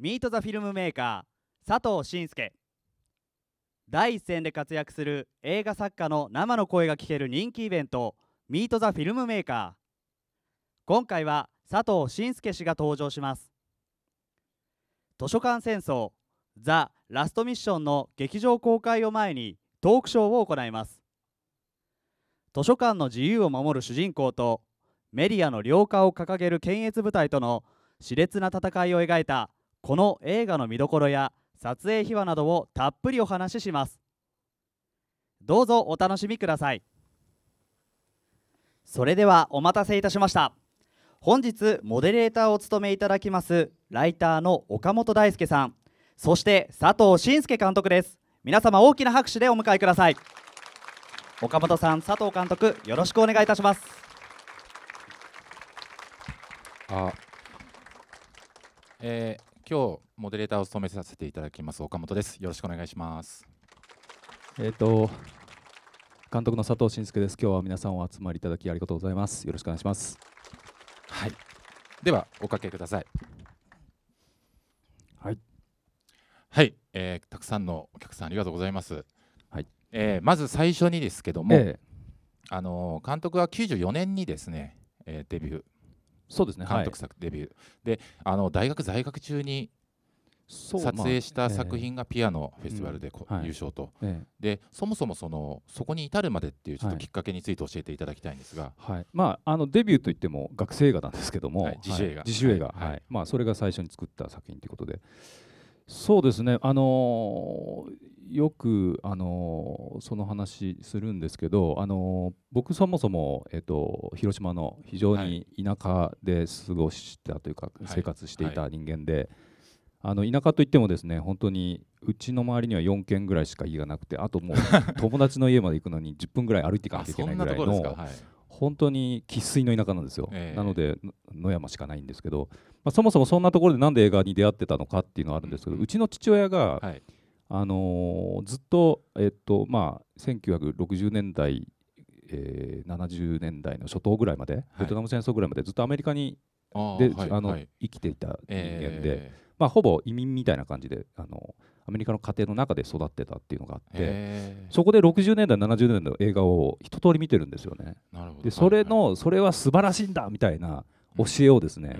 ミート・ザ・フィルムメーカー佐藤慎介。第一線で活躍する映画作家の生の声が聞ける人気イベントミート・ザ・フィルムメーカー。今回は佐藤慎介氏が登場します。図書館戦争ザ・ラストミッションの劇場公開を前にトークショーを行います。図書館の自由を守る主人公とメディアの良化を掲げる検閲部隊との熾烈な戦いを描いたこの映画の見どころや撮影秘話などをたっぷりお話しします。どうぞお楽しみください。それではお待たせいたしました。本日モデレーターを務めいただきますライターの岡本大輔さんそして佐藤慎介監督です。皆様大きな拍手でお迎えください。岡本さん佐藤監督よろしくお願いいたします。あえー今日モデレーターを務めさせていただきます岡本です。よろしくお願いします。えっ、と監督の佐藤慎介です。今日は皆さんお集まりいただきありがとうございます。よろしくお願いします。はい。ではおかけください。はい。はい、えーたくさんのお客さんありがとうございます。はい。えーまず最初にですけども、ええ。あのー監督は94年にですね、えーデビューそうですね。監督作デビュー、であの大学在学中に撮影したまあ作品がピアノフェスティバルでこ、うんはい。優勝と。ええ。でそもそもそのそこに至るまでっていうちょっとはい。きっかけについて教えていただきたいんですが、はい。まああのデビューといっても学生映画なんですけども、はい。自主映画。はい。自主映画。はい。はい。はい。まあそれが最初に作った作品ということで、そうですね。あのーよくあのーその話するんですけど、あのー僕そもそもえっ、と広島の非常に田舎で過ごしたというか、い生活していた人間で。あの田舎といってもですね本当にうちの周りには4軒ぐらいしか家がなくてあともう友達の家まで行くのに10分ぐらい歩いていかなあきゃいけないぐらいの本当に生粋の田舎なんですよ、ええ。なのでの野山しかないんですけど、まあ、そもそもそんなところでなんで映画に出会ってたのかっていうのはあるんですけど、ううん。ちの父親が、はい。あのーずっと、えっとまあ、1960年代、えー70年代の初頭ぐらいまで、ベトナム戦争ぐらいまでずっとアメリカにあーで、あのはい。はい生きていた人間で、えまあ、ほぼ移民みたいな感じであのアメリカの家庭の中で育ってたっていうのがあっーて、え。ーそこで60年代70年代の映画を一通り見てるんですよね。なるほど。でそれの、はいそれは素晴らしいんだみたいな教えをですね、はい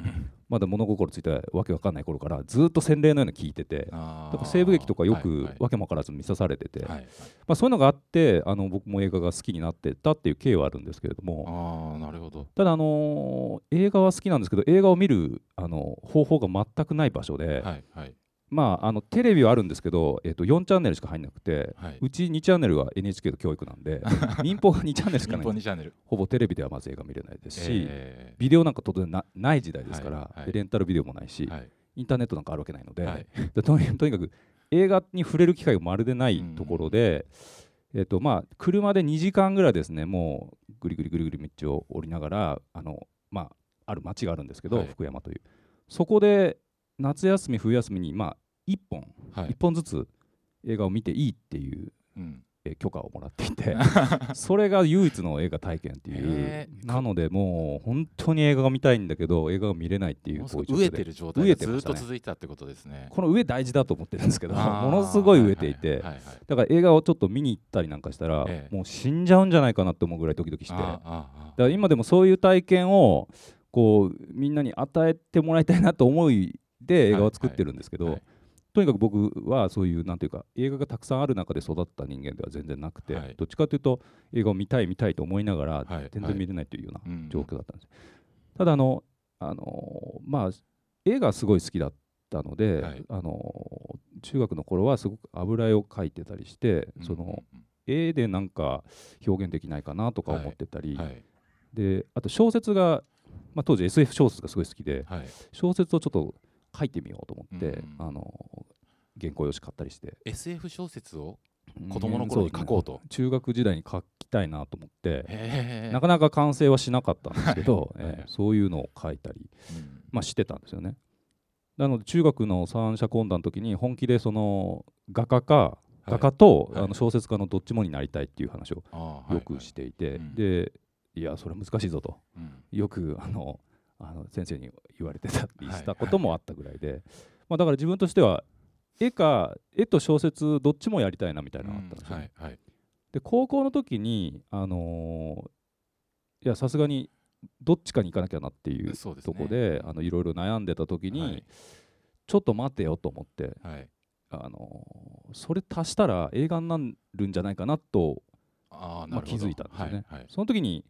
まだ物心ついたわけわかんない頃からずっと洗礼のように聞いててだから西部劇とかよくはいわけも分からず見さされてて、はいはい。まあ、そういうのがあってあの僕も映画が好きになってったっていう経緯はあるんですけれどもああなるほど。ただ、あのー映画は好きなんですけど映画を見るあの方法が全くない場所で、はいはいまあ、あのテレビはあるんですけど、えっと4チャンネルしか入んなくて、はい。うち2チャンネルは NHK と教育なんで 民放が2チャンネルしか日ない本2チャンネル。ほぼテレビではまず映画見れないですし、えビデオなんか当然なない時代ですから、はい。はい。でレンタルビデオもないし、ーはい。インターネットなんかあるわけないので,、はい。でとにとにかく映画に触れる機会がまるでないところで、えっとまあ、車で2時間ぐらいですねもうぐりぐりぐりぐり道を降りながらあの、まあ、ある町があるんですけど、はい。福山という。そこで夏休み冬休みに、まあ、1本、はい。1本ずつ映画を見ていいっていううん。えー許可をもらっていて それが唯一の映画体験っていう。なのでもう本当に映画が見たいんだけど映画が見れないっていうこう飢えてる状態飢がずっと続いてたってことですね。この上大事だと思ってるんですけどものすごい飢えていて、だから映画をちょっと見に行ったりなんかしたら、ええ。もう死んじゃうんじゃないかなって思うぐらいドキドキしてだから今でもそういう体験をこうみんなに与えてもらいたいなと思いで映画を作ってるんですけど、とにかく僕はそういうなんていうか映画がたくさんある中で育った人間では全然なくて、はい。どっちかというと映画を見たい見たいと思いながらはい。全然見れないというようなうん状況だったんです、ただあのあのまあ映画すごい好きだったので、はい。あの中学の頃はすごく油絵を描いてたりして、うんその絵でなんか表現できないかなとか思ってたり、はい。であと小説が、まあ、当時 SF 小説がすごい好きではい。小説をちょっと書いてみようと思って、うん。あの原稿用紙買ったりして。SF 小説を？子供の頃に書こうと？んそですね。中学時代に書きたいなと思ってなかなか完成はしなかったんですけど、はい。はいえーそういうのを書いたり、うん。まあ、してたんですよね。なので中学の三者懇談の時に本気でその画家かはい。画家と、はい。あの小説家のどっちもになりたいっていう話をよくしていて、でいやそれは難しいぞと。うん。よくあのあの先生に言われてたりしたこともあったぐらいで、まあ、だから自分としては絵か絵と小説どっちもやりたいなみたいなのがあったんですよ、ね。はいはい。で高校の時にあのーいやさすがにどっちかに行かなきゃなっていうとこであのいろいろ悩んでた時に、はい。ちょっと待てよと思って、はい。あのーそれ足したら映画になるんじゃないかなとまあ気づいたんですよね。はいはい。その時に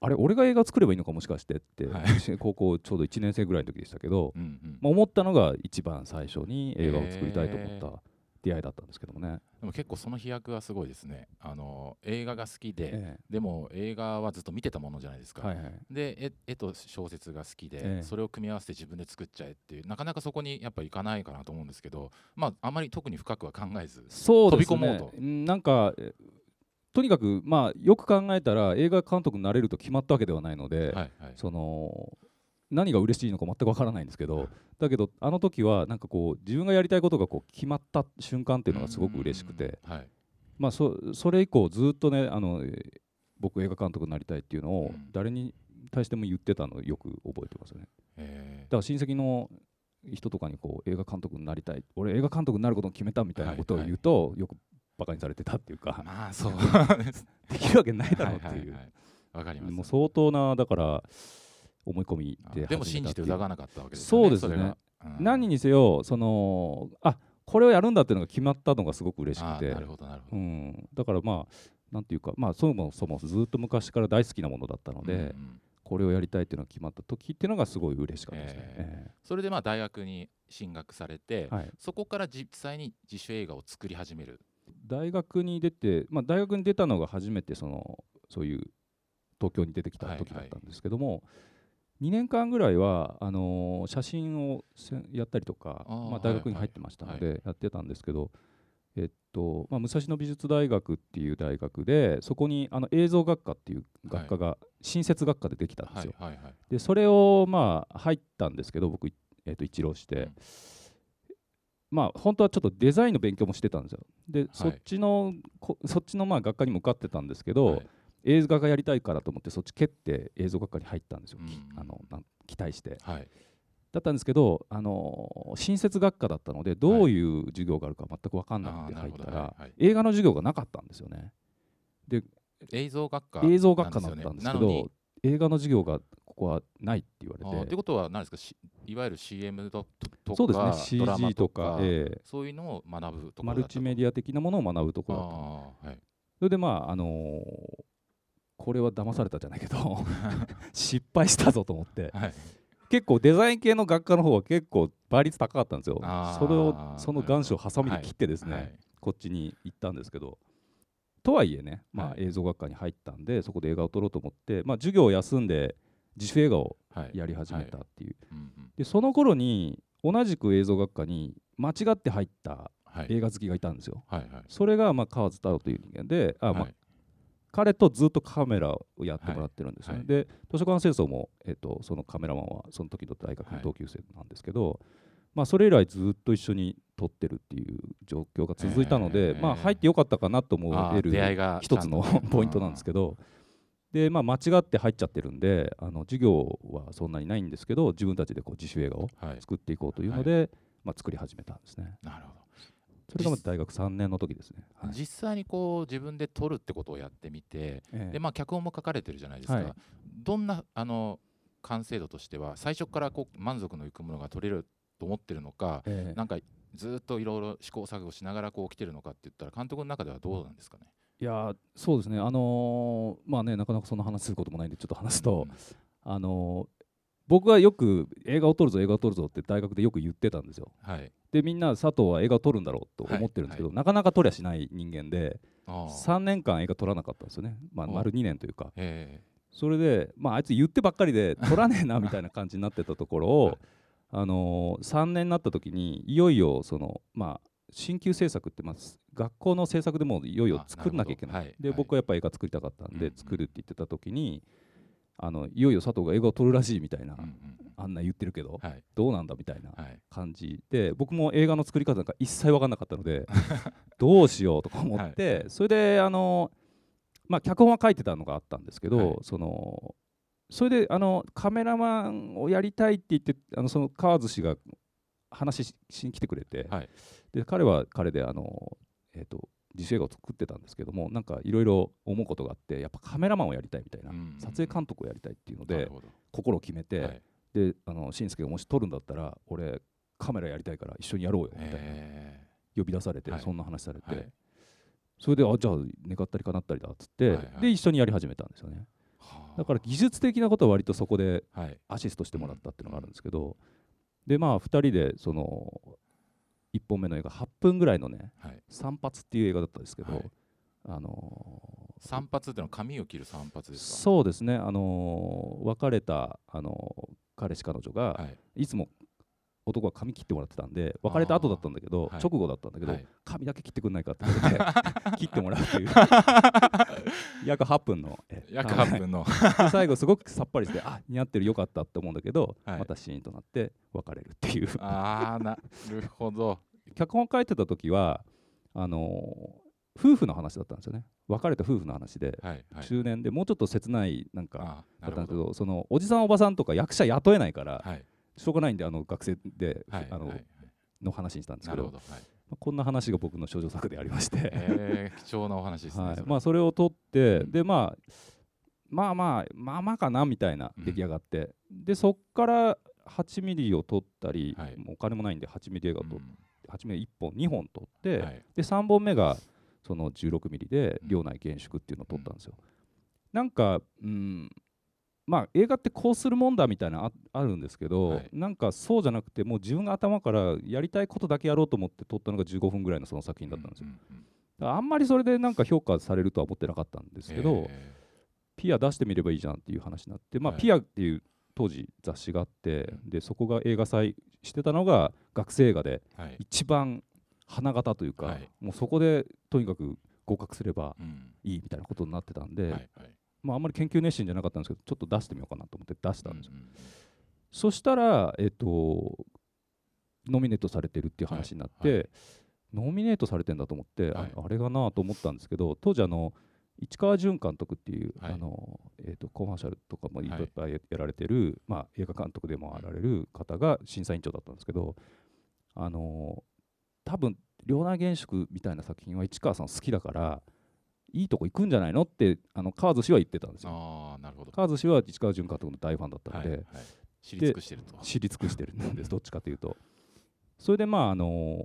あれ俺が映画作ればいいのかもしかしてって、は 高校ちょうど1年生ぐらいの時でしたけど、うんうん。まあ、思ったのが一番最初に映画を作りたいと思った出会いだったんですけどもね。でも結構その飛躍はすごいですね。あの映画が好きで、えでも映画はずっと見てたものじゃないですか、えはいはい。で絵絵と小説が好きで、ええ。それを組み合わせて自分で作っちゃえっていうなかなかそこにやっぱいかないかなと思うんですけどまああまり特に深くは考えずね。飛び込もうと。うんなんかえとにかく、まあ、よく考えたら映画監督になれると決まったわけではないので、はいはい。その何が嬉しいのか全くわからないんですけどだけどあの時はなんかこう自分がやりたいことがこう決まった瞬間っていうのがすごく嬉しくて、うんはい。まあ、そそれ以降ずっとねあのえー僕映画監督になりたいっていうのをうん。誰に対しても言ってたのをよく覚えてますよねえだから親戚の人とかにこう映画監督になりたい。俺映画監督になることを決めたみたいなことを言うと、よくバカにされてたっていうーか。まあそう。できるわけないだろうっていう、わかります。もう相当なだから思い込みあででも信じて疑わわなかったわけですそうですね。うん。何にせよそのあこれをやるんだっていうのが決まったのがすごく嬉しくて。なるほどなるほど、うん、だからまあなんていうかまあそもそもずっと昔から大好きなものだったので、うんうん。これをやりたいっていうのが決まった時っていうのがすごい嬉しかったですね。えそれでまあ大学に進学されて、ええはい、そこから実際に自主映画を作り始める大学に出て、まあ、大学に出たのが初めてそのそういう東京に出てきた時だったんですけども、2年間ぐらいはあのー写真をせやったりとかまあ、大学に入ってましたのでやってたんですけど、えっとまあ、武蔵野美術大学っていう大学でそこにあの映像学科っていう学科が新設学科でできたんですよ。はいはいはい。でそれをまあ入ったんですけど僕、えっと一浪して、うんまあ本当はちょっとデザインの勉強もしてたんですよ。で、そっちのこそっちのまあ学科にも受かってたんですけど、はい。映画がやりたいからと思ってそっち蹴って映像学科に入ったんですよ、あの期待して。はい。だったんですけど、あのー新設学科だったのでどういう授業があるか全く分かんなくて入ったら、はいはい映画の授業がなかったんですよね。映像学科映像学科だったんですけど映画の授業がここはないって言われて。ってことは何ですか？しいわゆる CM ととかそうですね。CG とか、ええ。そういうのを学ぶところマルチメディア的なものを学ぶところだったあーはい。それでまああのーこれは騙されたじゃないけど 失敗したぞと思って。はい。結構デザイン系の学科の方は結構倍率高かったんですよ。それをその願書をハサミで切ってですね、はい。こっちに行ったんですけど。とはいえね、まあ、はい。映像学科に入ったんでそこで映画を撮ろうと思って、まあ、授業を休んで自主映画をはい。やり始めたっていう、でその頃に同じく映像学科に間違って入ったはい。映画好きがいたんですよ。それがまあ川津太郎という人間であ、まあはい。彼とずっとカメラをやってもらってるんですよね、はい。で図書館清掃も、えっとそのカメラマンはその時の大学のはい同級生なんですけど、まあ、それ以来ずっと一緒に撮ってるっていう状況が続いたので、まあ、入ってよかったかなと思える一つの ポイントなんですけどで、まあ、間違って入っちゃってるんであの授業はそんなにないんですけど自分たちでこう自主映画をはい。作っていこうというので、まあ、作り始めたんですね。なるほど。それがまあ大学3年の時ですね、はい。実際にこう自分で撮るってことをやってみてええ。でまあ脚本も書かれてるじゃないですか、はい。どんなあの完成度としては最初からこう満足のいくものが撮れると思ってるのかええ。なんかずっといろいろ試行錯誤しながらこう来てるのかって言ったら監督の中ではどうなんですかね？いやーそうですね、あのーまあね、なかなかそんな話することもないんで、ちょっと話すと、あのー僕はよく映画を撮るぞ、映画を撮るぞって大学でよく言ってたんですよ。はい。で、みんな佐藤は映画を撮るんだろうと思ってるんですけど、なかなか撮りゃしない人間で、あー。3年間映画撮らなかったんですよね、まあ、お。丸2年というか。えそれで、まあ、あいつ言ってばっかりで、撮らねえなみたいな感じになってたところを、はい。あのー3年になった時に、いよいよその、まあ、新旧制作って、まあ、学校の制作でもういよいよ作らなきゃいけない。で、はい。僕はやっぱ映画作りたかったんで、作るって言ってた時に、あのいよいよ佐藤が映画を撮るらしいみたいな、えうんうん。あんな言ってるけど、はい。どうなんだみたいなはい。感じで、僕も映画の作り方なんか一切分かんなかったので、どうしようとか思って、それで、あのまあ、脚本は書いてたのがあったんですけど、はい。そのそれであのカメラマンをやりたいって言って、あのその川津氏が話ししに来てくれて、はい。で彼は彼であの、えー、と自主映画を作ってたんですけどもなんかいろいろ思うことがあってやっぱカメラマンをやりたいみたいな、うん。撮影監督をやりたいっていうので心を決めて、はい。であのしんすけがもし撮るんだったら俺カメラやりたいから一緒にやろうよみたいなへ呼び出されて、はい。そんな話されて、はい。それであじゃあ願ったりかなったりだっつって、はいはい。で一緒にやり始めたんですよね。だから技術的なことは割とそこではい。アシストしてもらったっていうのがあるんですけど、でまあ2人でその1本目の映画8分ぐらいのねはい「散髪」っていう映画だったんですけど、はい。あのー散髪っていうのは髪を切る散髪ですか？そうですね、あのー別れた、あのー彼氏彼女が、はい。い、つも男は髪切ってもらってたんで別れた後だったんだけど、はい。直後だったんだけど、はい。髪だけ切ってくんないかって言われて 切ってもらうっていう。約8分のえ約8分の。で最後すごくさっぱりしてあ似合ってるよかったって思うんだけど、はい。またシーンとなって別れるっていう。ああなるほど。脚本書いてた時はあのー夫婦の話だったんですよね。別れた夫婦の話で、はいはい。中年でもうちょっと切ないなんかだったんですけどそのおじさんおばさんとか役者雇えないから、はいしょうがないんであの学生で、はいあのはいの話にしたんですけどこんな話が僕の少女作でありまして、えー貴重なお話ですねはい。まあそれを撮って、うん。でまあまあまあまあまあかなみたいなうん出来上がって、でそっから8ミリを撮ったり、はいお金もないんで8ミリ映画を撮っうん8ミリ1本2本撮って、はいで3本目がその16ミリでうん両内厳粛っていうのを撮ったんですよ、なんかうんまあ映画ってこうするもんだみたいなああるんですけど、はい。なんかそうじゃなくてもう自分が頭からやりたいことだけやろうと思って撮ったのが15分ぐらいのその作品だったんですよ、うんうんうん。あんまりそれでなんか評価されるとは思ってなかったんですけど、えピア出してみればいいじゃんっていう話になって、まあはい。ピアっていう当時雑誌があって、でそこが映画祭してたのが学生映画でーはい。一番花形というか、はい。もうそこでとにかく合格すればうん。いいみたいなことになってたんで、はいはいまあ、あんまり研究熱心じゃなかったんですけどちょっと出してみようかなと思って出したんですよ、うんうんそしたら、えっとノミネートされてるっていう話になって、はい。はノミネートされてんだと思って、あはい。あれがなと思ったんですけど当時あの市川淳監督っていう、はい。あのえー、とコマーシャルとかもいっはいぱい。やられてる、まあ、映画監督でもあられる方が審査委員長だったんですけど、あの多分両内厳粛みたいな作品は市川さん好きだからいいとこ行くんじゃないの？ってあの川津氏は言ってたんですよ。ああなるほど。川津氏は市川淳監督の大ファンだったので、はいはい。知り尽くしてると。知り尽くしてるんです。どっちかというと。それでまああの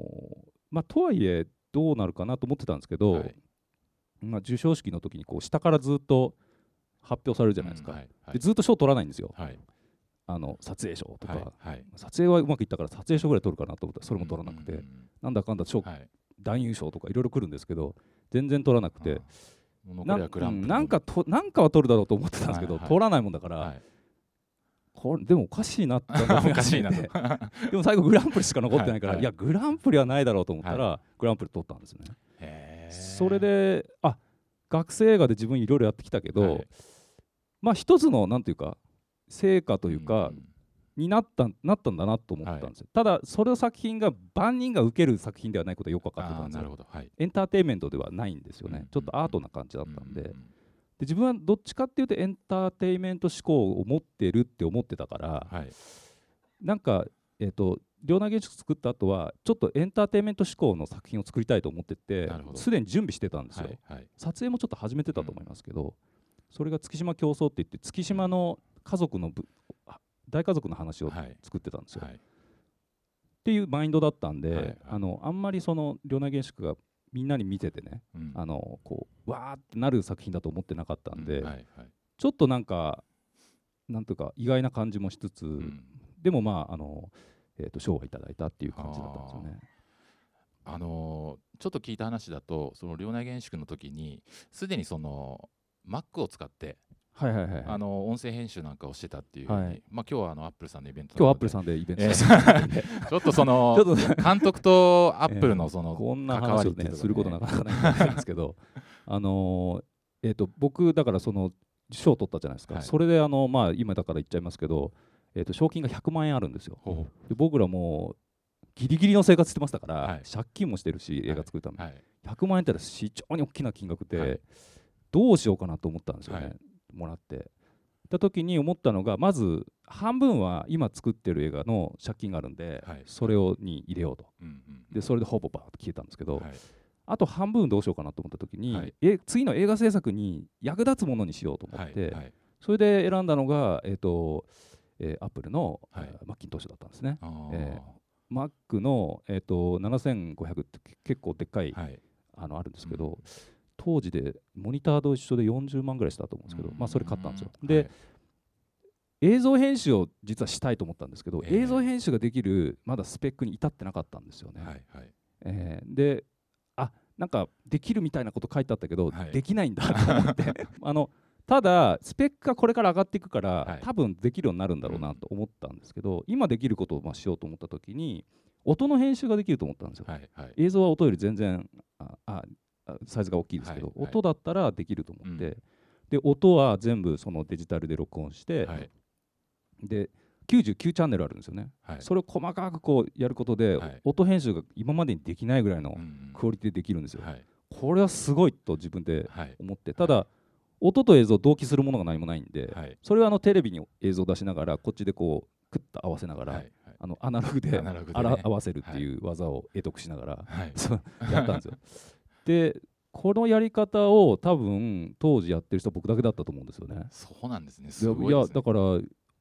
まあとはいえどうなるかなと思ってたんですけど、はい。まあ、授賞式の時にこう下からずっと発表されるじゃないですか、うんはいはい。でずっと賞取らないんですよ。はい。あの撮影賞とか、はいはい。撮影はうまくいったから撮影賞ぐらい取るかなと思ったらそれも取らなくて、うんうんなんだかんだ賞、男優賞とかいろいろ来るんですけど全然取らなくて。なんかとなんかは取るだろうと思ってたんですけど、取らないもんだから、はい。これでもおかしいなっておかしいな でも最後グランプリしか残ってないから、はいいやグランプリはないだろうと思ったら、グランプリ取ったんですね。それであ学生映画で自分いろいろやってきたけど、はい。まあ一つのなんていうか成果というか、んになったなったんだなと思ったんですよ、ただその作品が万人が受ける作品ではないことはよく分かってたんですよ。なるほど。はい。エンターテインメントではないんですよね、うんちょっとアートな感じだったんで,、うで自分はどっちかっていうとエンターテインメント思考を持ってるって思ってたから、はい。なんかえっ、と両内原宿作った後はちょっとエンターテインメント思考の作品を作りたいと思っててすでに準備してたんですよ、はいはい。撮影もちょっと始めてたと思いますけど、それが月島競争って言って月島の家族の大家族の話をはい。作ってたんですよ、はい。っていうマインドだったんで、はいはい。あのあんまりその両内原宿がみんなに見ててねうん。あのこうわーってなる作品だと思ってなかったんで、うん。はいはい。ちょっとなんかなんとか意外な感じもしつつ、うん。でもまああの、えー、と賞はいただいたっていう感じだったんですよね。あ。のーちょっと聞いた話だとその両内厳粛の時にすでにその Mac を使ってはいはいはいはい。あの音声編集なんかをしてたっていうふうに、はい。まあ今日はあのアップルさんのイベント今日アップルんさんでイベントえー ちょっとそのちょっと監督とアップルのそのこんな話をねりっていうのがすることなかなかないんですけど。あのーえっ、と僕だからその賞を取ったじゃないですか、はい。それであのまあ今だから言っちゃいますけど、えー、と賞金が100万円あるんですよ。ほで僕らもうギリギリの生活してましたから、はい。借金もしてるし映画作るために、はい。100万円ってのは非常に大きな金額で、はい。どうしようかなと思ったんですよね、はいもらってた時に思ったのがまず半分は今作ってる映画の借金があるんで、はい。それをに入れようと。うんうんでそれでほぼバーッと消えたんですけど、はい。あと半分どうしようかなと思った時に、はい。え次の映画制作に役立つものにしようと思って、それで選んだのが、えーとえー、アップルの、マッキントッシュだったんですね。え Mac の、えー、と7500ってけ結構でっかい、はい。あのあるんですけど、当時でモニターと一緒で40万ぐらいしたと思うんですけど、うん。まあ、それ買ったんですよ。はい。で、映像編集を実はしたいと思ったんですけど、ええ。映像編集ができるまだスペックに至ってなかったんですよね。はいはい。えーであなんかできるみたいなこと書いてあったけど、はい。できないんだと思って。あのただスペックがこれから上がっていくから、はい。多分できるようになるんだろうなと思ったんですけど、今できることをまあしようと思った時に音の編集ができると思ったんですよ、はいはい。映像は音より全然あサイズが大きいですけど、はいはい。音だったらできると思って、うん。で音は全部そのデジタルで録音して、はい。で99チャンネルあるんですよね、はい。それを細かくこうやることで、はい。音編集が今までにできないぐらいのクオリティでできるんですよ、はい。これはすごいと自分ではい。思ってただ、音と映像同期するものが何もないんで、はい。それはあのテレビに映像を出しながらこっちでこうクッと合わせながら、はい。はい。あのアナログでね。あら合わせるってい。う技を得得しながら、はい。やったんですよ。でこのやり方を多分当時やってる人は僕だけだったと思うんですよね。そうなんですね。すごいね。いやだから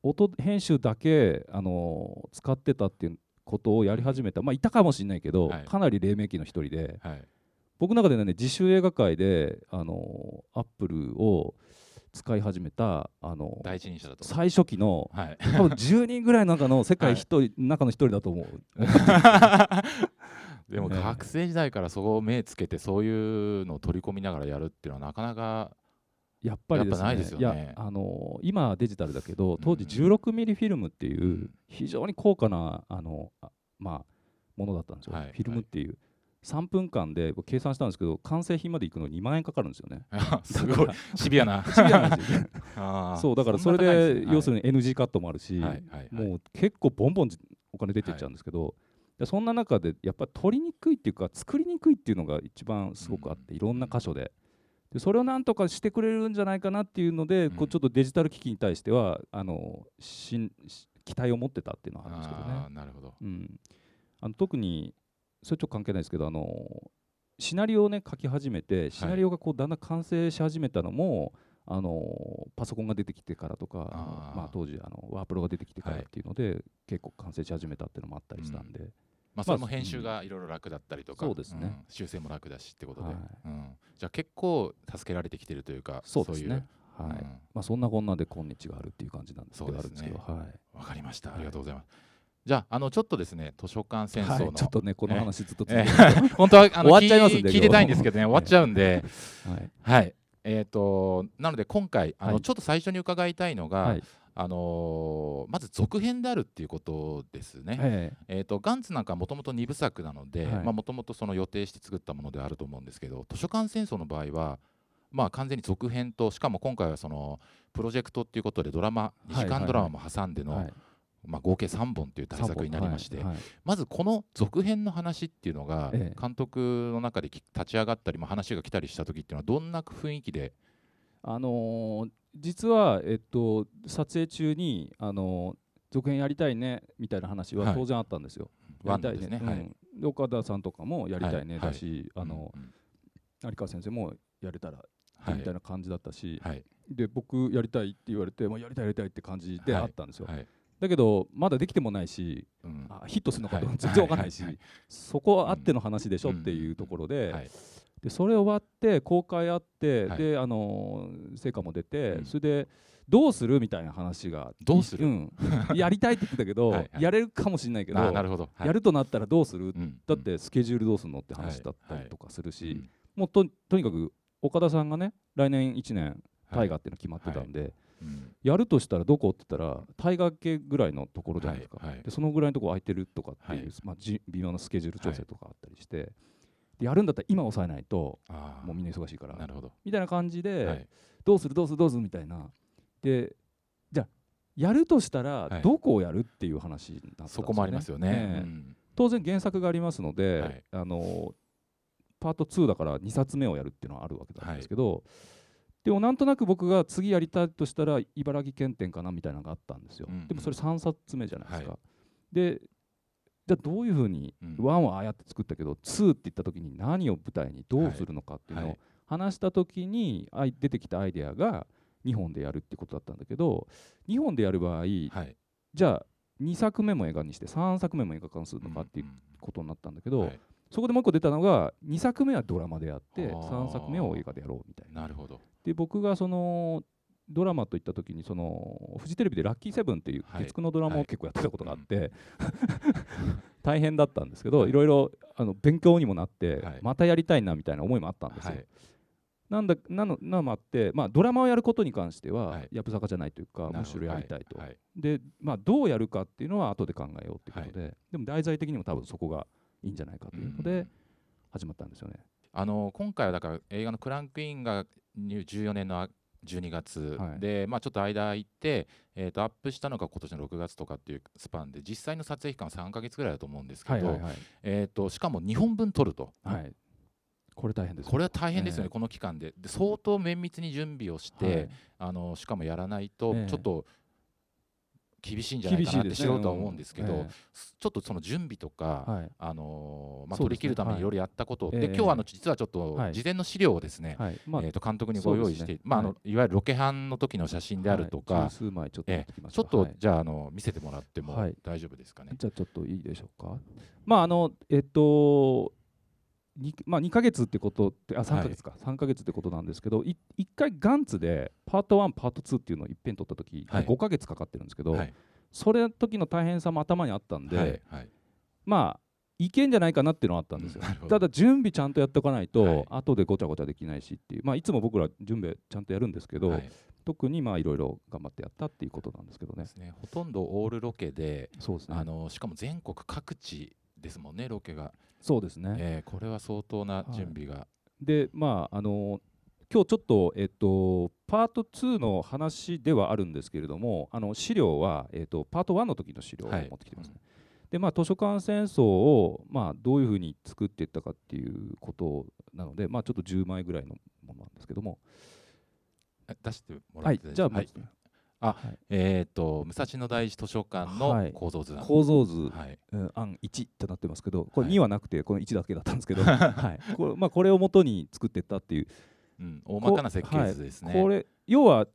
音編集だけあの使ってたっていうことをやり始めた。まあいたかもしれないけど、はい。かなり黎明期の一人ではい。僕の中でね自主映画界であのアップルを使い始めたあの第一人者だと。最初期のはい。多分10人ぐらいの中の世界一人、中の一人だと思う。でもね。学生時代からそこを目つけてそういうのを取り込みながらやるっていうのはなかなかやっぱりないですよね。やあの今はデジタルだけど当時うん。16ミリフィルムっていううん。非常に高価なあのあまあものだったんですよ、はいフィルムっていう、3分間で僕計算したんですけど完成品まで行くのに2万円かかるんですよね。すごい。シビアな。シビアなんですよ あー。そうだからそれで要するに NG カットもあるし、はいはいはい。もう結構ボンボンじお金出てっちゃうんですけど、でそんな中でやっぱり取りにくいっていうか作りにくいっていうのが一番すごくあって、いろんな箇所で。でそれをなんとかしてくれるんじゃないかなっていうので、こううんちょっとデジタル機器に対してはあのしんし期待を持ってたっていうのはあるんですけどね。なるほど。うん、あの特にそれちょっと関係ないですけどあのシナリオをね書き始めてシナリオがこうだんだん完成し始めたのも、あのパソコンが出てきてからとかまあ、当時あのワープロが出てきてからっていうので、結構完成し始めたっていうのもあったりしたんで、まあそれも編集がいろいろ楽だったりとかそうですね。ん。修正も楽だしってことで。はい。うん。じゃあ結構助けられてきてるというかそうですいねはい。うん。まあ、そんなこんなで今日があるっていう感じなんですけどすね。は。い。わかりました。はい。ありがとうございます。じゃああのちょっとですね図書館戦争の。はい、ちょっとねこの話ずっと続えけて、ー 本当はあの終わっちゃいますんで聞聞いてたいんですけどね終わっちゃうんで。はい。はい。えー、となので今回あの、はい。ちょっと最初に伺いたいのが、はいあのーまず続編であるっていうことですね。ええ。ー、とガンツなんかもともと2部作なのではい。もともと予定して作ったものではあると思うんですけど図書館戦争の場合は、まあ、完全に続編としかも今回はそのプロジェクトっていうことでドラマ2時間ドラマも挟んでの、えはい、まあ、合計3本っていう大作になりまして、はいはい。まずこの続編の話っていうのがええ。監督の中でき立ち上がったり、まあ、話が来たりした時っていうのはどんな雰囲気で、あのー実は、えっと、撮影中に、あのー続編やりたいねみたいな話ははい当然あったんですよ。やワンりたいね。はい。うん。で岡田さんとかもやりたいねはい。だし、あのうんうん。有川先生もやれたらはいみたいな感じだったし、はい。で僕やりたいって言われて、まあ、やりたいやりたいって感じではいあったんですよ。はい。だけどまだできてもないしうん。あヒットするのか全然わかんないし、はい。はい。そこはあっての話でしょうんっていうところで,、はいでそれ終わって公開あって、はい。であのー成果も出て、うん。それでどうするみたいな話がどうする？ん、やりたいって言ってたけど はいはい。やれるかもしれないけどなるほど、はい。やるとなったらどうする、うん。だってスケジュールどうするのって話はいだったりとかするし、うん。もうととにかく岡田さんがね来年1年はい。大河っていうの決まってたんで、うん。やるとしたらどこって言ったら大河系ぐらいのところじゃないですか、でそのぐらいのところ空いてるとかっていう、はい。まあ、じ微妙なスケジュール調整とかあったりして、でやるんだったら今抑えないともうみんな忙しいから。なるほど、みたいな感じで、はい。どうするどうするどうするみたいな。でじゃあやるとしたらはい。どこをやるっていう話になったんですよね。そこもありますよね。ええ。うん。当然原作がありますので、はい。あのパート2だから2冊目をやるっていうのはあるわけなんですけど、でもなんとなく僕が次やりたいとしたら茨城県展かなみたいなのがあったんですよ、うんうん。でもそれ3冊目じゃないですか、はでじゃあどういうふうにうん。1はああやって作ったけど2って言った時に何を舞台にどうするのかっていうのをはい。話した時にあい出てきたアイデアが2本でやるってことだったんだけど2本でやる場合はい。じゃあ2作目も映画にして3作目も映画化にするのかっていううんことになったんだけど、はい。そこでもう一個出たのが2作目はドラマでやってあー。3作目を映画でやろうみたいな。なるほど。で僕がそのドラマといった時にそのフジテレビで「ラッキーセブンっていうはい。月9のドラマはい。を結構やってたことがあって、大変だったんですけど、い、ろいろあの勉強にもなって、はい。またやりたいなみたいな思いもあったんですよ。はい。なんだなのなのもあって、まあ、ドラマをやることに関しては、はい。やぶさかじゃないというかむしろやりたいと。で、まあ、どうやるかっていうのは後で考えようっていうことで、でも題材的にも多分そこがいいんじゃないかというのでうん。始まったんですよね。あの今回はだから映画のクランクインが14年の12月、はい。で、まあ、ちょっと間空いて、えー、とアップしたのが今年の6月とかっていうスパンで実際の撮影期間は3か月ぐらいだと思うんですけど、はいはいはい。えー、としかも2本分撮ると、はい、これ大変ですよ。これは大変ですよね、ええ。この期間で。で相当綿密に準備をして、はい。あのしかもやらないとええ。ちょっと厳しいんじゃないかなって素人は思うんですけど、えちょっとその準備とか、あのーまあ、取り切るためにい。ろいろやったことで今日はあの実はちょっとはい。事前の資料をですね、えー、と監督にご用意して、まああのはい。わゆるロケハンの時の写真であるとか、ちょっと持ってきましたちょっと、はい。じゃああの見せてもらってもはい。大丈夫ですかね。じゃあちょっといいでしょうか。まああのえっとにまあ、2ヶ月ってことってあ3ヶ月か、3ヶ月ってことなんですけどい1回ガンツでパート1パート2っていうのをいっぺん取った時、はい。5ヶ月かかってるんですけど、はい。それの時の大変さも頭にあったんで、はいはい。まあいけんじゃないかなっていうのはあったんですよ、ただ準備ちゃんとやっておかないと、はい。後でごちゃごちゃできないしっていう、まあ、いつも僕ら準備ちゃんとやるんですけど、はい。特にまあいろいろ頑張ってやったっていうことなんですけどね。ね。ほとんどオールロケで、そうですね。あのしかも全国各地ですもんねロケが、そうですね、えーこれは相当な準備が、でまああの今日ちょっと、えっと、パート2の話ではあるんですけれどもあの資料は、えっと、パート1の時の資料を持はい。ってきてますね、でまあ図書館戦争を、まあ、どういうふうに作っていったかっていうことなので、まあ、ちょっと10枚ぐらいのものなんですけども。え出してもらはいって大じゃあまず丈夫はい、あえっ、と武蔵野第一図書館のはい。構造図案、構造図、はい。うん案1となってますけどこれはい。2はなくてこの1だけだったんですけど、はい。これまあ、これをもとに作っていったっていう。うん、大まかな設計図ですね。これ要は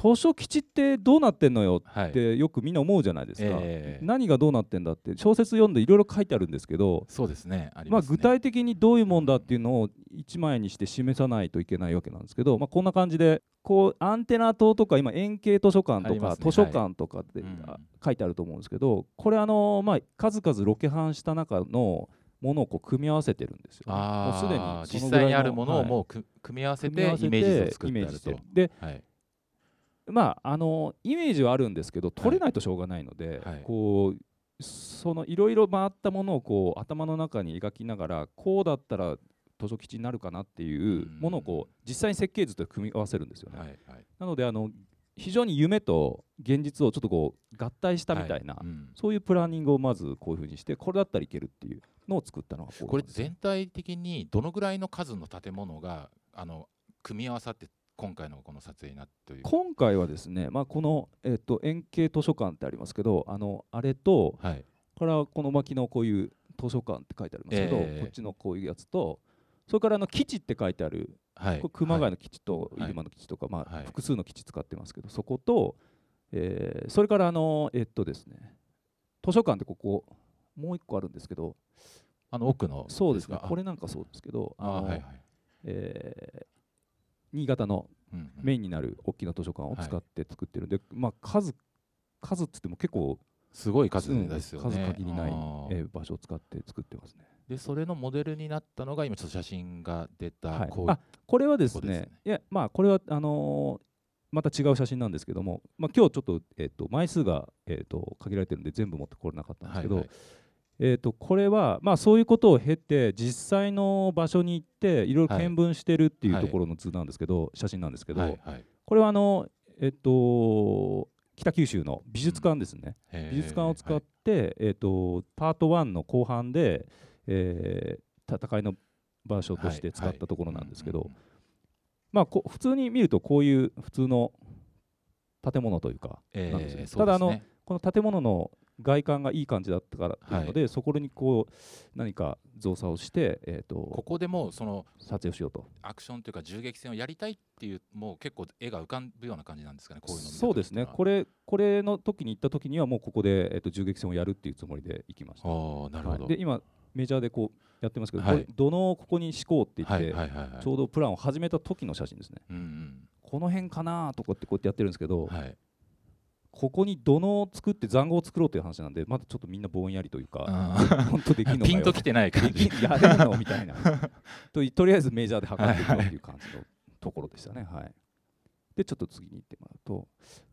図書基地ってどうなってんのよはい、ってよくみんな思うじゃないですか、ええ何がどうなってんだって小説読んでいろいろ書いてあるんですけど。そうですね。ありまあ、具体的にどういうもんだっていうのを一枚にして示さないといけないわけなんですけど、まあ、こんな感じでこうアンテナ塔とか今円形図書館とか、ね。図書館とかで、うん。あ書いてあると思うんですけどこれあの、まあ、数々ロケハンした中のものをこう組み合わせてるんですよね、もうすでに実際にあるものをはいもうく、組み合わせ組み合わせてイメージ図をて作ってある。と。ではい、まああのイメージはあるんですけど取れないとしょうがないので、はい。こうそのいろいろ回ったものをこう頭の中に描きながらこうだったら図書基地になるかなっていうものをこう実際に設計図と組み合わせるんですよね。はい、はい。なのであの非常に夢と現実をちょっとこう合体したみたいな、はいうんそういうプランニングをまずこういうふうにしてこれだったらいけるっていうのを作ったのがこれ全体的にどのぐらいの数の建物があの組み合わさって今回のこの撮影になっいう。今回はですね、まあ、この、えっと円形図書館ってありますけどあのあれとはい、からこの巻のこういう図書館って書いてありますけど、ええこっちのこういうやつとそれからあの基地って書いてある、はい。これ熊谷はいの基地とはい。入間の基地とか、まあはい。複数の基地使ってますけどそこと、えーそれからあのえっとですね図書館ってここもう一個あるんですけどあの奥のそうですねか？これなんかそうですけどあはいはい。えー新潟のメインになる大きな図書館を使って作ってるんで、まあ数数っつっても結構すごい数うんですよね。数限りないえー場所を使って作ってますね。でそれのモデルになったのが今ちょっと写真が出た、はい。こうあこれはですねね。いやまあこれはあのーまた違う写真なんですけども、まあ、今日ちょっと,、えっと枚数が、えっと限られてるんで全部持ってこれなかったんですけど、はいはい。えっとこれは、まあ、そういうことを経て実際の場所に行っていろいろはい見聞してるっていうはいところの図なんですけど、写真なんですけど、はいはい。これはあの、えっと北九州の美術館ですね、へー。美術館を使っはい。て、えー、とパート1の後半で、えー戦いの場所として使ったところなんですけど、まあこ普通に見るとこういう普通の建物というかえなんですね。ーただあのこの建物の外観がいい感じだったからっていうので、そこにこう何か造作をして、えー、ことこでもその撮影をしようと。アクションというか銃撃戦をやりたいっていうもう結構絵が浮かぶような感じなんですかねこういうのそうですね。これこれの時に行った時にはもうここで、えー、と銃撃戦をやるっていうつもりで行きました。ああなるほど、はい。で今メジャーでこうやってますけど、はい。土のをここに敷こうって言って、はい。はい。はい。はい。ちょうどプランを始めた時の写真ですね。うんうん。この辺かなとかってこうやってやってるんですけど、はいここに土のを作って塹壕を作ろうという話なんでまだちょっとみんなぼんやりというか、あ本当できんのピンときてない感じ。やれるのみたいな。ととりあえずメジャーで測っていこうっていう感じのところでしたね。はい、でちょっと次に行ってもらうと。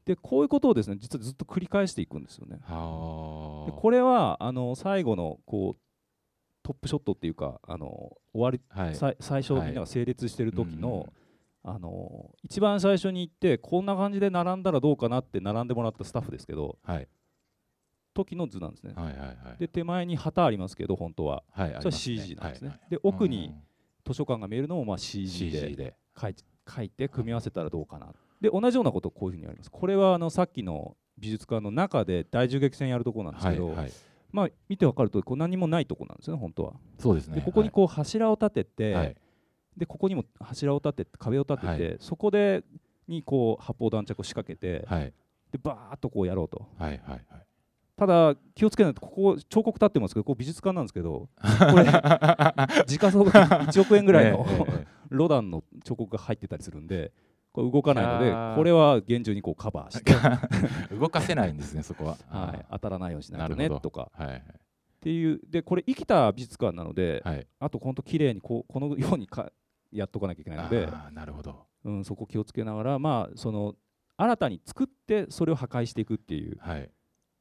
でこういうことをですね実はずっと繰り返していくんですよね。はでこれはあの最後のこうトップショットっていうかあの終わり、はい。さい最初はいみんなが整列してる時の、うんあの一番最初に行ってこんな感じで並んだらどうかなって並んでもらったスタッフですけどはい。時の図なんですね。はいはいはい。で手前に旗ありますけど本当は。はいそれは CG なんですね。はいはい。で奥に図書館が見えるのもまあ CG で。CG で。書い書いて組み合わせたらどうかな。で同じようなことをこういうふうにやります。これはあのさっきの美術館の中で大銃撃戦やるところなんですけど、はいはい。まあ見てわかるとこう何もないところなんですよね本当は。そうですね。でここにこう柱を立てて、はいでここにも柱を立てて壁を立てて、はい。そこでにこう発砲弾着を仕掛けて、はい。でバーッとこうやろうと。はいはいはい。ただ気をつけないとここ彫刻立ってますけどここ美術館なんですけど これ時価総額1億円ぐらいの ロダンの彫刻が入ってたりするんでこれ動かないのでこれは厳重にこうカバーして、動かせないんですねそこは。はい、当たらないようにしないとねとか。はいはい。っていうでこれ生きた美術館なので、はい。あと本当綺麗にこうこのようにかやっとかなきゃいけないので、なるほど。うん、そこ気をつけながらまあその新たに作ってそれを破壊していくっていう。はい。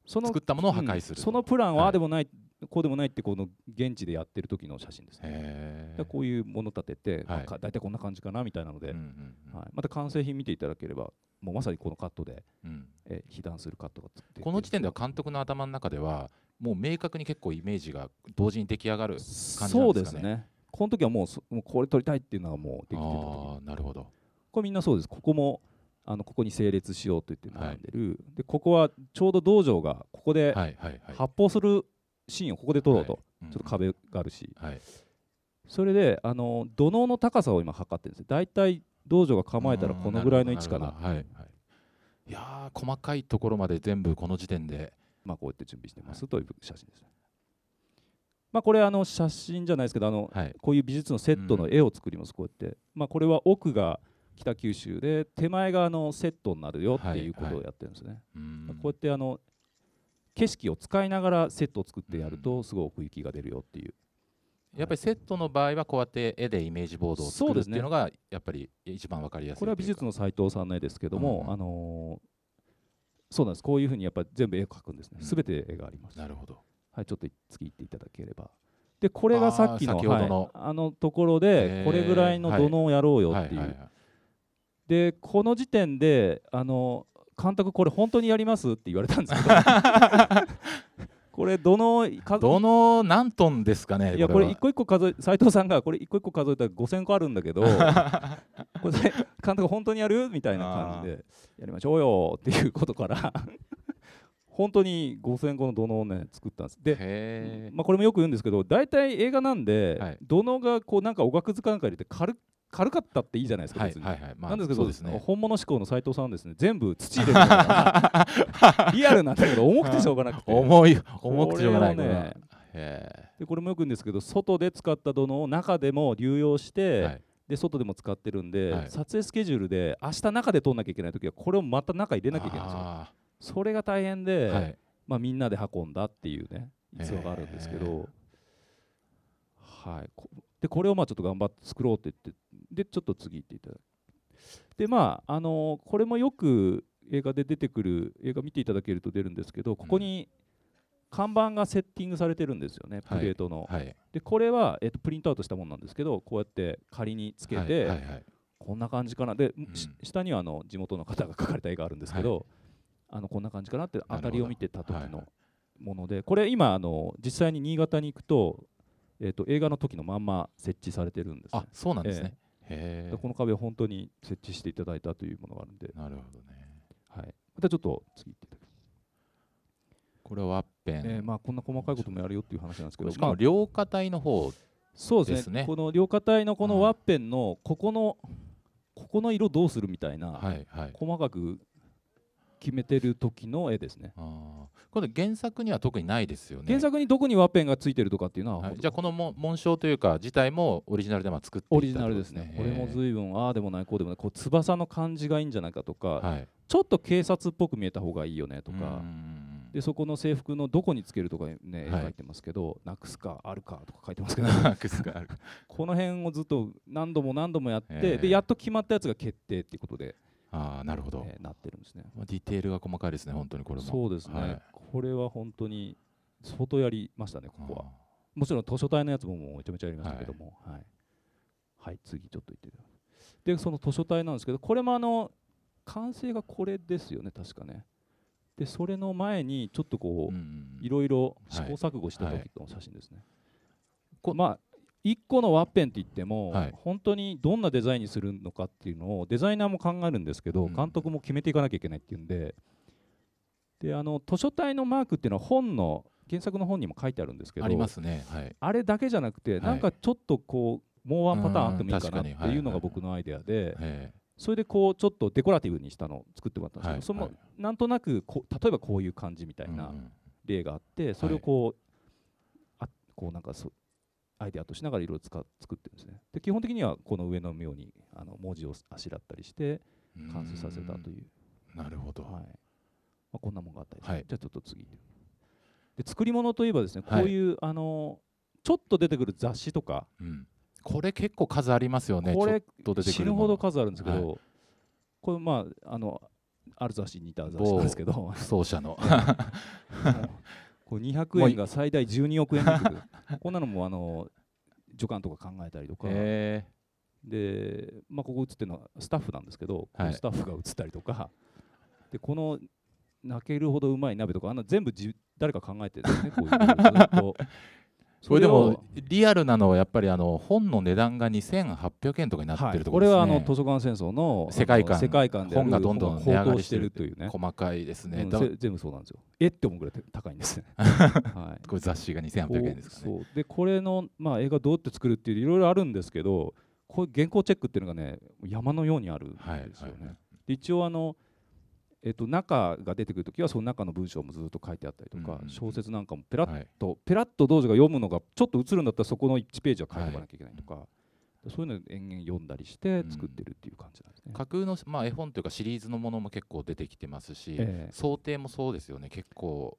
その作ったものを破壊するうんそのプランははい。ああでもない、こうでもないってこの現地でやってる時の写真ですね。こういうもの立てて、まあはいか大体こんな感じかなみたいなので、また完成品見ていただければもうまさにこのカットで、うん。えー被弾するカットがつってこの時点では監督の頭の中ではもう明確に結構イメージが同時に出来上がる感じそうんなでかね。ですすねこの時はもうそもうこれ撮りたいっていうのがもうできてた時。ああなるほど。これみんなそうです。ここもあのここに整列しようと言って並んでる、でここはちょうど道場がここではいはいはい。発砲するシーンをここで撮ろうと、はい。ちょっと壁があるし、はい。それであの土のうの高さを今測ってるんです大体道場が構えたらこのぐらいの位置かな。はいはいい。やー細かいところまで全部この時点で。まあ、こうやって準備してますという写真ですね。まあ、これあの写真じゃないですけどあのはい。こういう美術のセットの絵を作ります、こうやって、まあ、これは奥が北九州で手前があのセットになるよっていうことをやってるんですね、うーんこうやってあの景色を使いながらセットを作ってやるうとすごい奥行きが出るよっていう、やっぱりセットの場合はこうやって絵でイメージボードを作るっていうのがやっぱり一番わかりやすいこれは美術のの斉藤さんの絵ですけども、うん。うんあのーそうなんです。こういうふうにやっぱり全部絵を描くんですね。うん。すべて絵があります、なるほどはい、ちょっと次行っていただければ。で、これがさっきのあの。はい、あのところへで、ーこれぐらいの土のをやろうよっていう。で、この時点で、あの監督、これ本当にやりますって言われたんですけど、これ、土の数どの何トンですかねいや、これは。一個一個数え、斉藤さんが、これ一個一個数えたら5000個あるんだけど、これ、監督、本当にやるみたいな感じで、やりましょうよっていうことから、本当に5000個の土のをね、作ったんです。で、へまあ、これもよく言うんですけど大体映画なんで、はい。土のがこうなんかおがくずかなんか入れて軽軽かったっていいじゃないですか、はい。はいはい。まあなんですけどそうですね。本物志向の斉藤さんはですね全部土入れるから リアルなんだけど重くてしょうがなくて。重い重くてしょうがない。これをねでこれもよく言うんですけど外で使った土のを中でも流用して、えはい。で外でも使ってるんで、はい。撮影スケジュールで明日中で撮んなきゃいけない時はこれをまた中入れなきゃいけないんですよ。あそれが大変で、ーはい。まあ、みんなで運んだっていうね逸話があるんですけど、はい、こでこれをまあちょっと頑張って作ろうって言ってでちょっと次行っていただく。でまああのこれもよく映画で出てくる映画見ていただけると出るんですけどここに看板がセッティングされてるんですよね、はい。プレートの。はい。でこれは、えっとプリントアウトしたものなんですけどこうやって仮につけて、はいはいはいこんな感じかな。で、ん。し下にはあの地元の方が描かれた絵があるんですけど、あのこんな感じかなって当たりを見てた時のものでこれ今あの実際に新潟に行くと,、えー、と映画の時のまんま設置されてるんです。ね、あそうなんですね。へえ。この壁を本当に設置していただいたというものがあるんで、なるほどね。はい、またちょっと次行っていただきこれはワッペン、えーまあ、こんな細かいこともやるよっていう話なんですけど、しかもまあ、両肩帯の方そうですね。この両肩帯のこのワッペンのここの、ここの色どうするみたいな、はいはい。細かく決めてる時の絵ですね。これ原作には特にないですよね。原作にどこにワッペンがついてるとかっていうのは、はい、じゃあこのも紋章というか自体もオリジナルでまあ作ってオリジナルですね。これもい随分ああでもないこうでもない。こう翼の感じがいいんじゃないかとか、はい。ちょっと警察っぽく見えた方がいいよねとか、うんでそこの制服のどこにつけるとかね、はい。てますけどなくすかあるかとか書いてますけど。この辺をずっと何度も何度もやって、ええでやっと決まったやつが決定っていうことで、ああなるほど、えーなってるんですね。まあディテールが細かいですね本当にこれも。そうですね、はい。これは本当に相当やりましたね、ここは。もちろん図書体のやつももうめちゃめちゃやりましたけども、はい、はい、次ちょっと言って。で、その図書体なんですけど、これもあの完成がこれですよね、確かね。で、それの前にちょっとこう、んいろいろ試はい。行錯誤したはい。時の写真ですね。こまあ1個のワッペンって言っても、はい。本当にどんなデザインにするのかっていうのをデザイナーも考えるんですけど、うん。監督も決めていかなきゃいけないっていうんで。であの図書体のマークっていうのは本の原作の本にも書いてあるんですけどありますね。はい。あれだけじゃなくて、い。なんかちょっとこうもうワンパターンあってもいいかなうん。っていうのが僕のアイデアで、えそれでこうちょっとデコラティブにしたのを作ってもらったんですけど、はい。そのはいなんとなくこう例えばこういう感じみたえいなうん例があって、それをこう、あこうなんかそアイデアとしながらいろいろ作ってるんですね。で基本的にはこの上のようにあの文字をあしらったりしてうん。完成させたという、なるほど、はい。まあ、こんなもんがあったりはい。じゃあちょっと次。で作り物といえばですねこはい。ういう、あのちょっと出てくる雑誌とか、うん。これ結構数ありますよね。これ死ぬほど数あるんですけど、はこれまああのある雑誌に似た雑誌なんですけど。も不走者の。うこう200円が最大12億円出てくる。こんなのもあの助監とか考えたりとか、え。で、まあ、ここ映ってるのはスタッフなんですけど、このスタッフが映ったりとか。でこの泣けるほどうまい鍋とかあんな全部じ誰か考えてるんですねこういうのをずっと これでをもリアルなのはやっぱりあの本の値段が2800円とかになってはい、るところですね、これはあの図書館戦争の世界観。世界観で本がどんどん値上がりしてるというね、細かいですね、全部そうなんですよえって思うぐらい高いんですね、はい、これ雑誌が2800円ですかねでこれの、まあ、映画どうやって作るっていういろいろあるんですけどこういう原稿チェックっていうのがね山のようにあるんですよね、はい一応あのえっと、中が出てくるときはその中の文章もずっと書いてあったりとか、小説なんかもペラッはい。と、ペラッと道女が読むのがちょっと映るんだったらそこの1ページは書いておかなきゃいけないとか、そういうのを延々読んだりして作ってるっていう感じなんですね。架空の、まあ、絵本というかシリーズのものも結構出てきてますし、ええ。想定もそうですよね。結構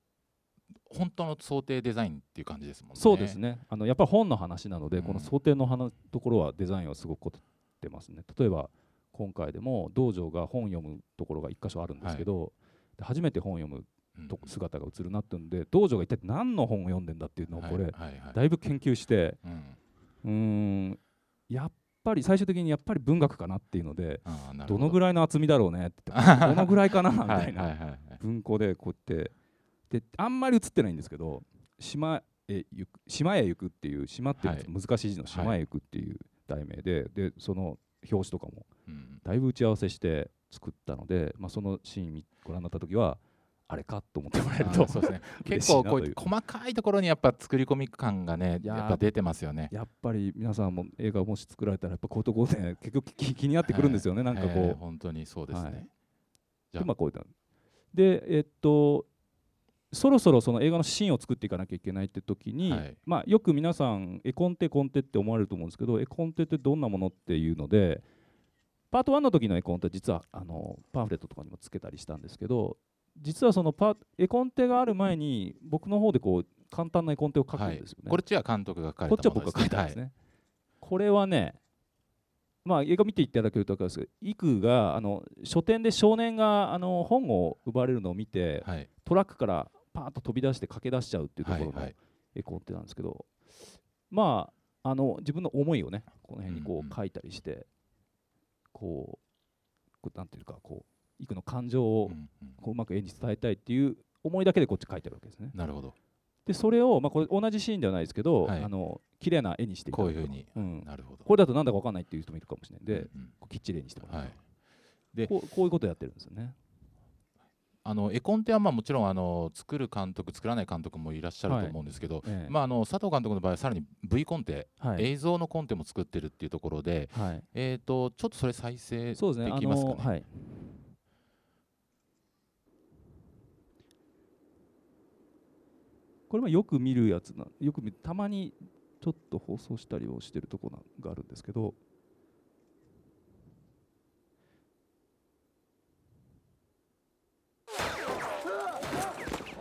本当の想定デザインっていう感じですもんね。そうですね。あのやっぱり本の話なので、うん。この想定の話ところはデザインはすごく凝ってますね。例えば今回でも道場が本読むところが一箇所あるんですけど、で初めて本読むうんと姿が映るなっていうんで道場が一体何の本を読んでんだっていうのをこれ、はいはいはい。だいぶ研究してうん。んやっぱり最終的にやっぱり文学かなっていうのでど。ほのぐらいの厚みだろうねって言って どのぐらいかなみたいはいはいなはいはい文庫でこうやってであんまり映ってないんですけど島へ行く島へ行くっていう島っていうはい難しい字の島へ行くっていう題名で,、でその表紙とかもうん。だいぶ打ち合わせして作ったので、まあ、そのシーン見ご覧になった時はあれかと思ってもらえるとそうですね。嬉結構こう。しいう細かいところにやっぱ作り込み感がねいやっぱ出てますよね。やっぱり皆さんも映画をもし作られたらやっぱこういうところで結局気気になってくるんですよね、なんかこう、えー本当にそうですね、はい。じゃあ。でまあこういったでえっとそろそろその映画のシーンを作っていかなきゃいけないって時に、はい。まあ、よく皆さん絵コンテコンテって思われると思うんですけど絵コンテってどんなものっていうのでパート1の時の絵コンテ実はあのパンフレットとかにもつけたりしたんですけど実はそのパ絵コンテがある前に僕の方でこう簡単な絵コンテを書くんですよね。こっちは監督が書かれこっちは僕が書いたんですね。これはね、まあ、映画見ていただけると分かるんですけど、イクがあの書店で少年があの本を奪われるのを見て、はい。トラックからパーッと飛び出して駆け出しちゃうっていうところのはいはい。絵コンテなんですけど、まああの自分の思いをね、この辺にこうんうん。う書いたりして、こうこう、なんていうか、こう、イクの感情をうんうん。こううまく絵に伝えたいっていう思いだけでこっち書いてるわけですね。なるほど。でそれを、まあ、これ同じシーンではないですけど、はい。あの綺麗な絵にしていこういうふうに。うん、なるほど。これだとなんだか分かんないっていう人もいるかもしれないんで、うんうん。こうきっちり絵にしてもらう、はい。でこうこういうことやってるんですよね。あの絵コンテはまあもちろんあの作る監督作らない監督もいらっしゃると思うんですけど、ええ。まあ、あの佐藤監督の場合はさらに V コンテ、はい。映像のコンテも作ってるっていうところで、はい、えー、とちょっとそれ再生できますかね？これはよく見るやつな、よく見たまにちょっと放送したりをしてるところがあるんですけど、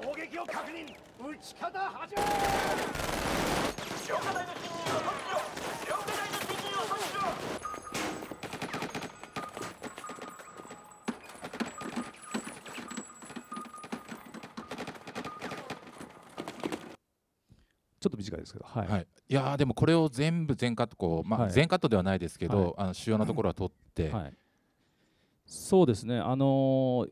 攻撃を確認撃ち方始め了解の侵入を阻止しろ了解の侵入を阻止しろちょっと短いですけど、はい、はい、いやーでもこれを全部全カットこう、まあはい。全カットではないですけど、はい。あの主要なところは取って、はい。そうですね、あのー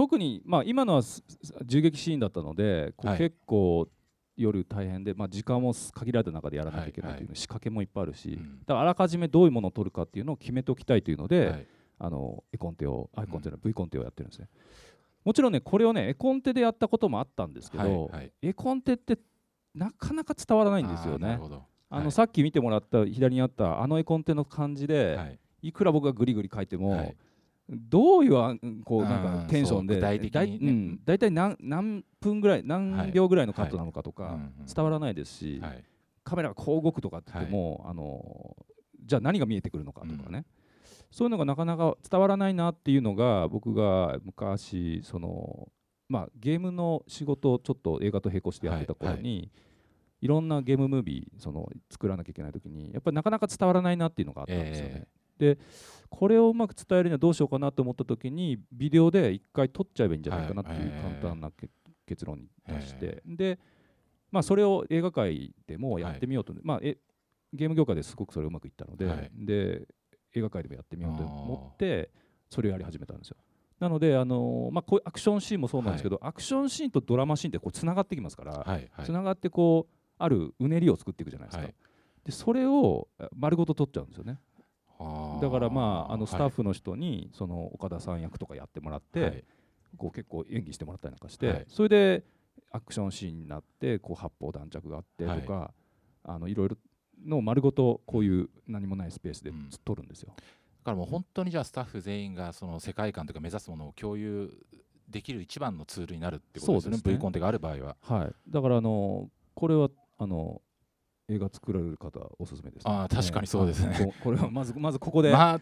特に、まあ、今のはす銃撃シーンだったので、こうはい。結構夜大変で、まあ、時間も限られた中でやらなきゃいけないはいというの仕掛けもいっぱいあるし、うん。だからあらかじめどういうものを取るかっていうのを決めておきたいというので、はい。あの絵コンテを、あ絵コンテの V コンテをやってるんですね。もちろんね、これをね、絵コンテでやったこともあったんですけど、絵コンテってなかなか伝わらないんですよね。あの、はい。さっき見てもらった左にあったあの絵コンテの感じで、はい。いくら僕がグリグリ書いても、はいどういうこうなんうんかテンションで大体何何分ぐらい何秒ぐらいのカットなのかとか伝わらないですし、はい。カメラがこう動くとかって言っても、あのじゃあ何が見えてくるのかとかね、そういうのがなかなか伝わらないなっていうのが僕が昔その、まあ、ゲームの仕事をちょっと映画と並行してやってた頃に、い。ろんなゲームムービーその作らなきゃいけない時にやっぱりなかなか伝わらないなっていうのがあったんですよね。でこれをうまく伝えるにはどうしようかなと思った時にビデオで一回撮っちゃえばいいんじゃないかなっていうはい簡単なけ結論に達してで、まあ、それを映画界でもやってみようと、まあ、えゲーム業界ですごくそれうまくいったので,、はい。で映画界でもやってみようと思ってそれをやり始めたんですよ。なので、あのーまあ、こういうアクションシーンもそうなんですけど、アクションシーンとドラマシーンってこうつながってきますから、つながってこうあるうねりを作っていくじゃないですか。はい。でそれをあ丸ごと取っちゃうんですよね。だからまああのスタッはフの人にその岡田さん役とかやってもらっいて、はい。こう結構演技してもらったりなんかして、はい。それでアクションシーンになってこう発砲弾着があってとか、あのいろいろの丸ごとこういう何もないスペースでうん。撮るんですよ。だからもう本当にじゃあスタッフ全員がその世界観というか目指すものを共有できる一番のツールになるってことですよね。ですね。V コンテがある場合は。はい、だからあのこれはあの映画作られる方おすすめです、あー確かにそうですね。あここれはまずまずここで、まあ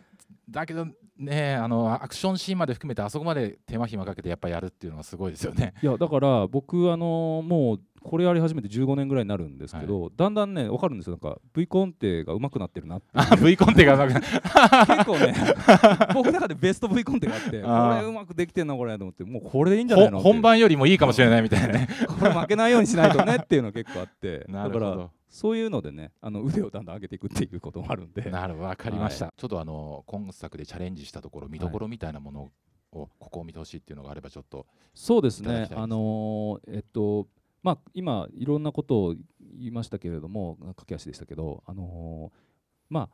だけどねあのアクションシーンまで含めてあそこまで手間暇かけてやっぱやるっていうのはすごいですよね。いやだから僕あのもうこれやり始めて15年ぐらいになるんですけど、だんだんね分かるんですよ。なんか V コンテが上手くなってるなっていう。あ V コンテがうまく結構ね 僕の中でベスト V コンテがあってこれうまくできてんなこれと思ってもうこれでいいんじゃないの？ほ本番よりもいいかもしれないみたいなね。これ負けないようにしないとねっていうのが結構あって。なだからるほどそういうのでねあの腕をだんだん上げていくっていうこともあるんで。なるほど分かりました、ちょっとあの今作でチャレンジしたところ見どころみたいなものをここを見てほしいっていうのがあればちょっとそうですね。あのーえっとまあ今いろんなことを言いましたけれども駆け足でしたけどあのーまあ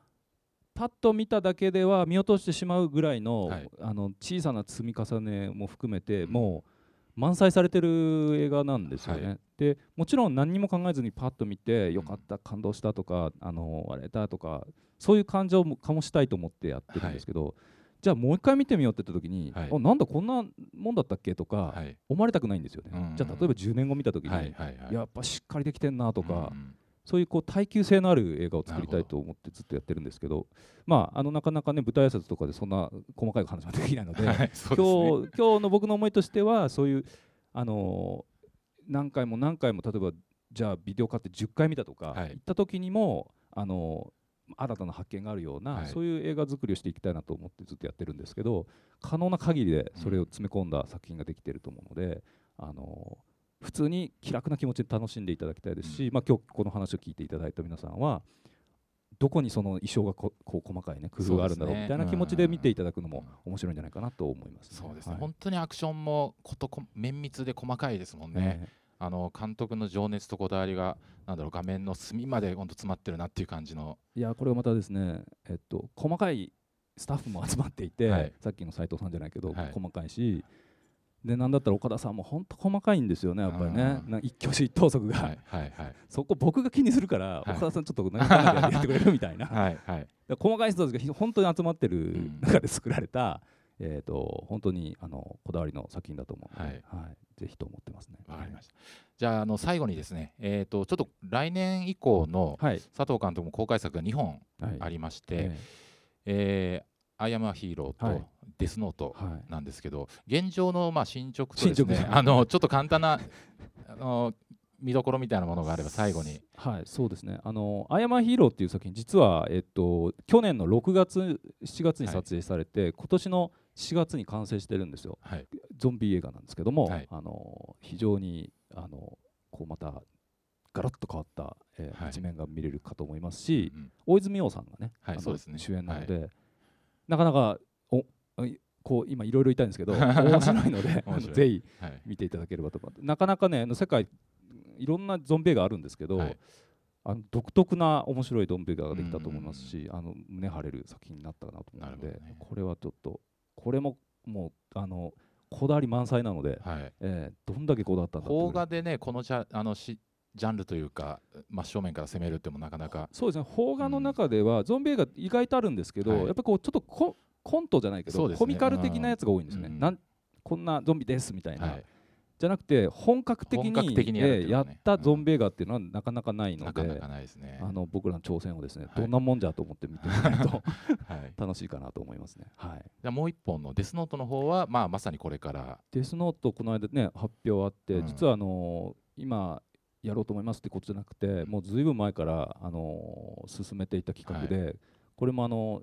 パッと見ただけでは見落としてしまうぐらいの,、はい。あの小さな積み重ねも含めて、うん。もう満載されてる映画なんですよね。はいでもちろん何にも考えずにパッと見てよかった、感動したとかあのあれだとかそういう感情も醸したいと思ってやってるんですけど、じゃあもう一回見てみようって言った時に、はい。あなんだこんなもんだったっけとか、はい。思われたくないんですよね。うんうんじゃあ例えば10年後見た時に、はいはいはい。やっぱしっかりできてんなとか、うんうん。そういうこう耐久性のある映画を作りたいと思ってずっとやってるんですけどまああのなかなかね舞台挨拶とかでそんな細かい話もできないのではい。ね。今日今日の僕の思いとしてはそういうあのー何回も何回も例えばじゃあビデオ買って10回見たとか、はい。行った時にもあのー新たな発見があるような、はい。そういう映画作りをしていきたいなと思ってずっとやってるんですけど可能な限りでそれを詰め込んだ作品ができていると思うので、あのー普通に気楽な気持ちで楽しんでいただきたいですし、まあ、今日この話を聞いていただいた皆さんはどこにその衣装がここう細かいね工夫があるんだろうみたいな気持ちで見ていただくのも面白いんじゃないかなと思います、そうですね、はい。本当にアクションもことこ綿密で細かいですもんね、ねあの監督の情熱とこだわりがなんだろう画面の隅まで本当詰まってるなっていう感じの。いやこれがまたですね、えっと、細かいスタッフも集まっていて、はい。さっきの斉藤さんじゃないけど、はい。細かいしでなんだったら岡田さんも本当細かいんですよねやっぱりね。一挙手一投足が、はいはいはい。そこ僕が気にするから、はい。岡田さんちょっと何かやってくれるみたいな、はい細かい人たちが本当に集まってるん。中で作られた、えー、と本当にあのこだわりの作品だと思うので、はい。ぜひと思ってますね。わかりました。じゃああの最後にですねえっ、とちょっと来年以降のはい、佐藤監督も公開作が2本はい、ありまして、え。えーアイアムアヒーローはい。とデスノートなんですけど、現状のまあ進捗とですね あのちょっと簡単なあの見どころみたいなものがあれば最後に。はい、そうですね。あの、アイアマンヒーローっていう作品、実は、えっと、去年の6月、7月にはい。撮影されて、今年の4月に完成してるんですよ。はい。ゾンビ映画なんですけども、はい。あの、非常に、あの、こうまた、ガラッと変わった、えーはい。一面が見れるかと思いますし、うん大泉洋さんがね、あのはいそうですね。主演なので、なかなか、おいこう今いろいろ言いたいんですけど 面白いのでぜひはい。見ていただければと思う。なかなかねあの世界いろんなゾンビ映画あるんですけど、はい。あの独特な面白いゾンビ映画ができたと思いますし、あの胸張れる作品になったかなと思うので、ね。これはちょっとこれももうあのこだわり満載なので、はい。えーどんだけこだわったんだ邦画でねこのジャあのしジャンルというか真正面から攻めるってもなかなか。そうですね。邦画の中では、ゾンビ映画意外とあるんですけど、はい。やっぱこうちょっとココントじゃないけど、ね。コミカル的なやつが多いんですね、うんなんこんなゾンビですみたいな、はい。じゃなくて本格的にやね。ったゾンビ映画っていうのはなかなかないので、あの僕らの挑戦をですね、はい。どんなもんじゃと思って見てもらえると はい。楽しいかなと思いますね。はい、じゃあもう一本のデスノートの方はまあまさにこれから。デスノートこの間ね発表あって、うん。実はあのー今やろうと思いますってことじゃなくてもうずいぶん前からあのー進めていた企画で、これもあの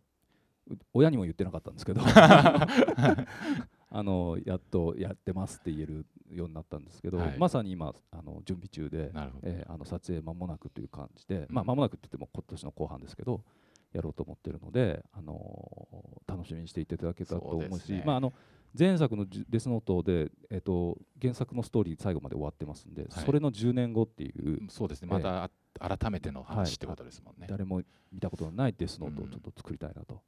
う親にも言ってなかったんですけど あのやっとやってますって言えるようになったんですけど、はい。まさに今あの準備中で、えーあの撮影間もなくという感じで、まあうん間もなくって言っても今年の後半ですけどやろうと思ってるので、あのー楽しみにしていただけたらと思うしまああの前作のデスノートで、えー、と原作のストーリー最後まで終わってますんで、はい。それの10年後っていうそうですね。ええ。また改めてのはい話ってことですもんね、誰も見たことのないデスノートをうん。ちょっと作りたいなと、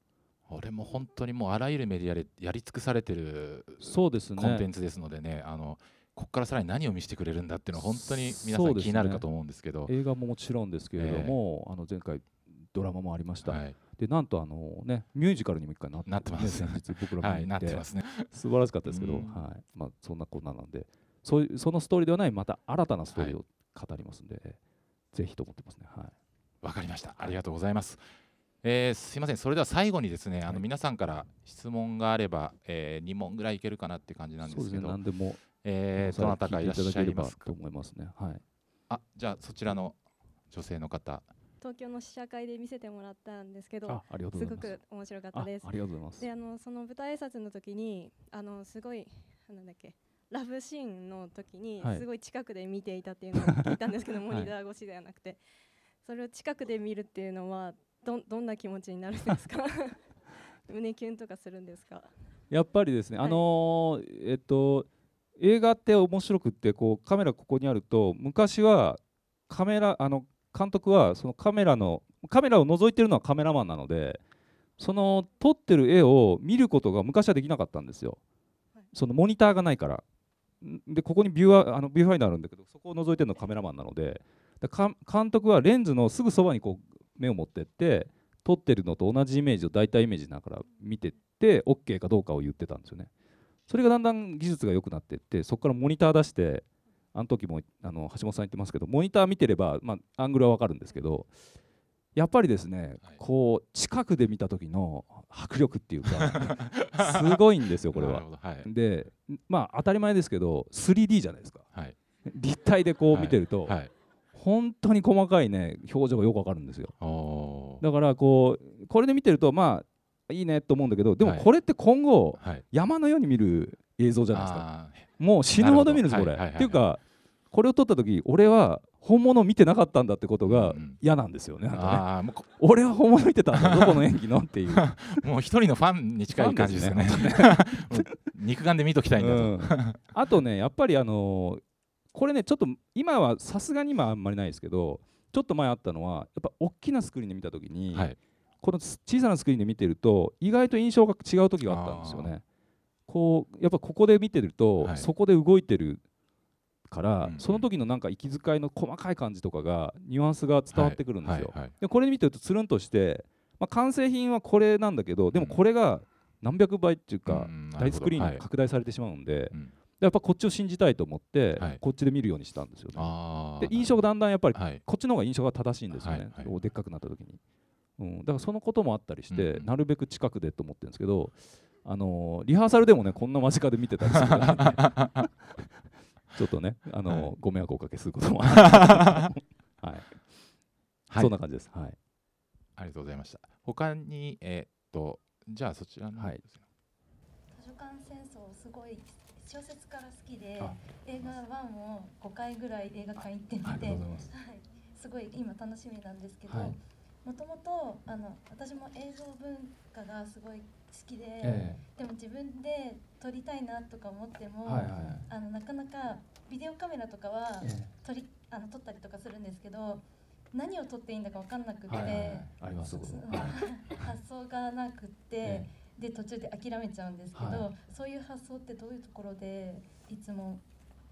俺も本当にもうあらゆるメディアでやり尽くされてるそうですね。コンテンツですのでねあのここからさらに何を見せてくれるんだっていうのは本当に皆さん気になるかと思うんですけど。映画ももちろんですけれども、あの前回ドラマもありました、はい、でなんとあの、ね、ミュージカルにも一回なってなってます。ね先日僕らはい、も見て、なってますね。素晴らしかったですけど、うん。はい。まあ、そんなこんななんで。そういうそのストーリーではないまた新たなストーリーを語りますんで、ぜひと思ってますね。はい。わかりました。ありがとうございます。えーすいません。それでは最後にですねあのはい。皆さんから質問があれば、え2問ぐらいいけるかなって感じなんでそうですけど何でも、えーどなたかいらっしゃいますか？と思いますね。はい、あじゃあそちらの女性の方東京の試写会で見せてもらったんですけどす。ごく面白かっあたです。ありがとうございます。で。あのその舞台挨拶の時にあのすごいなんだっけラブシーンの時にはい。すごい近くで見ていたっていうのを聞いたんですけど、モニター越しではなくて。それを近くで見るっていうのはどんどんな気持ちになるんですか？胸キュンとかするんですか？やっぱりですね、はい。あのーえっと映画って面白くってこうカメラここにあると昔はカメラあの監督はそのカメラのカメラを覗いてるのはカメラマンなのでその撮ってる絵を見ることが昔はできなかったんですよ、はい。そのモニターがないから。んでここにビューアーあのビューファインダーあるんだけどそこを覗いてるのカメラマンなので。だか監督はレンズのすぐそばにこう目を持ってって撮ってるのと同じイメージを大体イメージながら見てって OK かどうかを言ってたんですよね。それがだんだん技術が良くなっていってそこからモニター出してあの時もあの橋本さん言ってますけどモニター見てれば、まあ、アングルは分かるんですけどやっぱりですね、はい。こう近くで見た時の迫力っていうか すごいんですよこれは。はい。でまあ当たり前ですけど 3D じゃないですか。はい。立体でこう見てると、はい。本当に細かいね表情がよくわかるんですよ。だからこうこれで見てるとまあいいねと思うんだけどでもはい。これって今後、はい。山のように見る映像じゃないですか。あもう死ぬほど見るんですこれ、っていうかこれを撮った時俺は本物を見てなかったんだってことが嫌なんですよね,、ん俺は本物見てたんだどこの演技の。っていうもう一人のファンに近い感じですよね 肉眼で見ときたいんだと、うん。あとねやっぱりあのーこれねちょっと今はさすがに今あんまりないですけどちょっと前あったのはやっぱ大きなスクリーンで見た時に、はい。この小さなスクリーンで見てると意外と印象が違う時があったんですよね。こうやっぱここで見てると、はい。そこで動いてるから、うんうん。その時のなんか息遣いの細かい感じとかがニュアンスが伝わってくるんですよ。はいはい。でこれ見てるとつるんとして、まあ、完成品はこれなんだけどでもこれが何百倍っていうか、うん大スクリーンはい。に拡大されてしまうんで、うん。やっぱこっちを信じたいと思って、はい。こっちで見るようにしたんですよね。で印象がだんだんやっぱりはい。こっちの方が印象が正しいんですよね、はいでっかくなった時に、うん、だからそのこともあったりして、うんうん。なるべく近くでと思ってるんですけど、あのーリハーサルでもねこんな間近で見てたりする。から、ね、ちょっとね、あのーはい。ご迷惑をおかけすることも。ある、はい。はい。そんな感じです。はい。ありがとうございました。他にえーっとじゃあそちらのはい。図書館戦争すごい小説から好きであ。映画1を5回ぐらい映画館行ってみて。はい、す。ごい今楽しみなんですけどはい。もともとあの私も映像文化がすごい好きで、えでも自分で撮りたいなとか思ってえも、はいはいはい。あのなかなかビデオカメラとかはえ撮りあの撮ったりとかするんですけど何を撮っていいんだか分かんなくて、えはいはいはい。あります 発想がなくって。えで途中で諦めちゃうんですけど、はい。そういう発想ってどういうところでいつも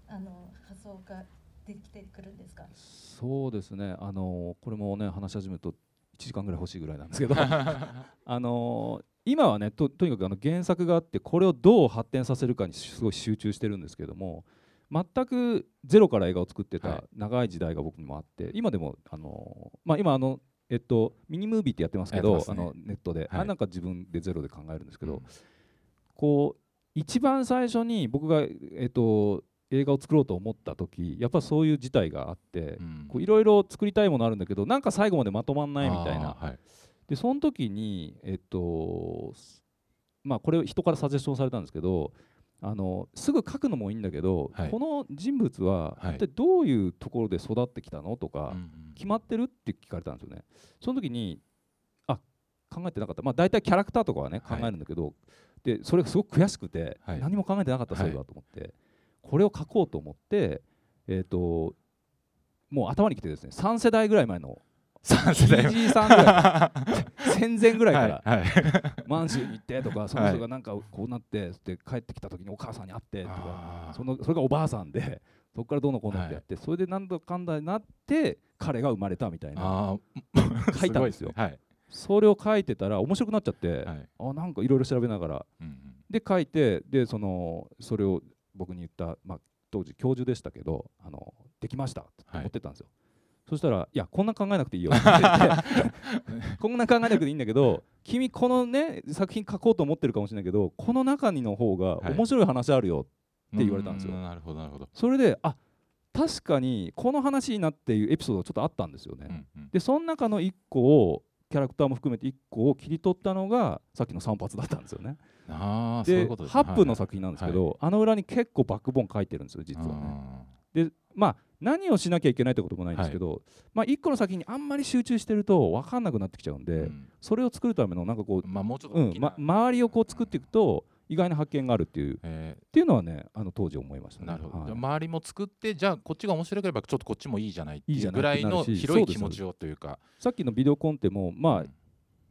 あの発想ができてくるんですか？そうですね、あのーこれもね話し始めると1時間ぐらい欲しいぐらいなんですけど。あのー今はねととにかくあの原作があってこれをどう発展させるかにすごい集中してるんですけども全くゼロから映画を作ってはい。た長い時代が僕にもあって今でも、あのーまあ、今あの、えっと、ミニムービーってやってますけどね。あのネットで、はい。あれなんか自分でゼロで考えるんですけど、うん。こう一番最初に僕が、えっと、映画を作ろうと思った時やっぱそういう事態があっていろいろ作りたいものあるんだけどなんか最後までまとまんないみたいなでその時にえっとすまあこれを人からサジェスションされたんですけどあのすぐ書くのもいいんだけど、はい。この人物ははい。一体どういうところで育ってきたのとか、うんうん決まってるって聞かれたんですよね。その時にあ考えてなかった、まあ、大体キャラクターとかはね考はい。えるんだけど、でそれがすごく悔しくて、はい。何も考えてなかったそういえばと思って、これを書こうと思って、えー、ともう頭にきてですね3世代ぐらい前の三世代じいさんぐらい戦前ぐらいから、はいはい満州に行ってとかその人がなんかこうなってで帰ってきた時にお母さんに会ってとかそのそれがおばあさんでそこからどうのこうのってやって、それで何だかんだになって彼が生まれたみたいな書いたんですよ。ごはい。それを書いてたら面白くなっちゃって、はい。あなんかいろいろ調べながらうんうん。で書いてでそのそれを僕に言った、まあ、当時教授でしたけどあのできましたってはい思ってたんですよ、そしたら「いやこんな考えなくていいよ」って言って。こんな考えなくていいんだけど君このね作品書こうと思ってるかもしれないけどこの中にの方がはい。面白い話あるよ、って言われたんですよ。うなるほどなるほど。それであ確かにこの話になっていうエピソードがちょっとあったんですよね、うんうん。でその中の1個をキャラクターも含めて1個を切り取ったのがさっきの3発だったんですよね。ああそういでうことですね。8分の作品なんですけど、あの裏に結構バックボーン書いてるんですよ実はね。あでまあ何をしなきゃいけないってこともないんですけど、まあ、1個の作品にあんまり集中してると分かんなくなってきちゃうんで、ーうん。それを作るためのなんかこう、まあもうちょっとうんま、周りをこう作っていくと意外な発見があるっていうっえていうのはねあの当時思いましたね。ーなるほど、はい。じゃあ周りも作ってじゃあこっちが面白ければちょっとこっちもいいじゃないっていいじゃないいうぐらいの広い気持ちをというか。さっきのビデオコンテもまあ、うん。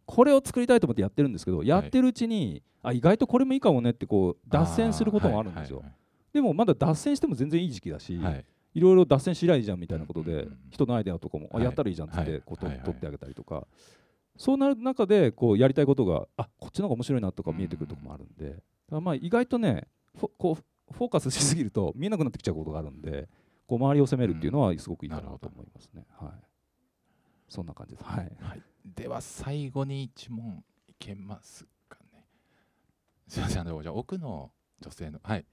これを作りたいと思ってやってるんですけど、やってるうちにあ意外とこれもいいかもねってこう脱線することもあるんですよ、はいでもまだ脱線しても全然いい時期だし、はい。はいいろいろ脱線しりゃいいじゃんみたいなことで、人のアイデアとかも、あはい。やったらいいじゃんっつって、はい。こう取ってあげたりとか。そうなる中でこうやりたいことがあこっちの方が面白いなとか見えてくるところもあるんで、まあ意外とねフォこうフォーカスしすぎると見えなくなってきちゃうことがあるんでこう周りを攻めるっていうのはすごくいいかなと思いますね。はい、そんな感じです。はい。はい、では最後に一問いけますかね。すいません。あのじゃあ奥の女性のはい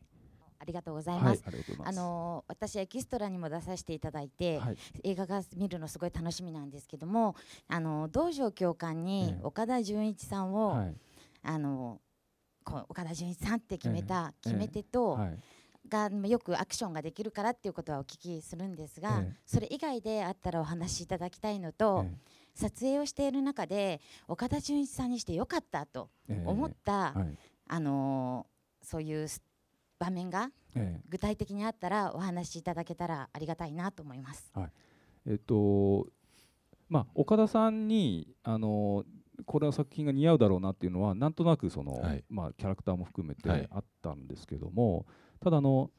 ありがとうございはいます。、ありがとうございまあす。のー私エキストラにも出させていただいて、はい。映画が見るのすごい楽しみなんですけども、あのー道場教官にええ。岡田准一さんを、はい。あのーこう岡田准一さんって決めた、ええ。決め手と、はい。がよくアクションができるからっていうことはお聞きするんですが、ええ。それ以外であったらお話しいただきたいのと、え撮影をしている中で岡田准一さんにしてよかったとえええ思った、はい。あのーそういうス場面がえ具体的にあったらお話しいただけたらありがたいなと思います。ええっとまあ岡田さんにあのこれの作品が似合うだろうなっていうのはなんとなくその、はい。まあキャラクターも含めはい。てあったんですけども、ただあの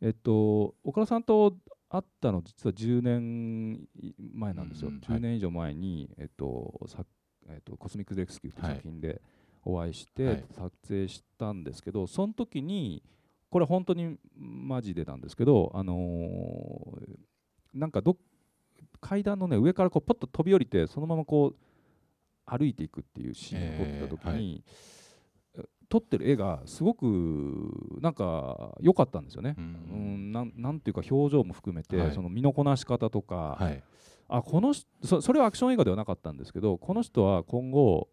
えっと岡田さんと会ったの実は10年前なんですよ。うん10年以上前にえっとさえっとコスミックレスキューというはい。作品でお会いして、はい。撮影したんですけど、その時にこれ本当にマジでなんですけど、あのーなんかど階段のね上からこうポッと飛び降りてそのままこう歩いていくっていうシーンを撮ってた時に、撮ってる絵がすごくなんか良かったんですよね。ううんん、なんなんていうか表情も含めて、はい。その身のこなし方とか、はい。あこの人そそれはアクション映画ではなかったんですけどこの人は今後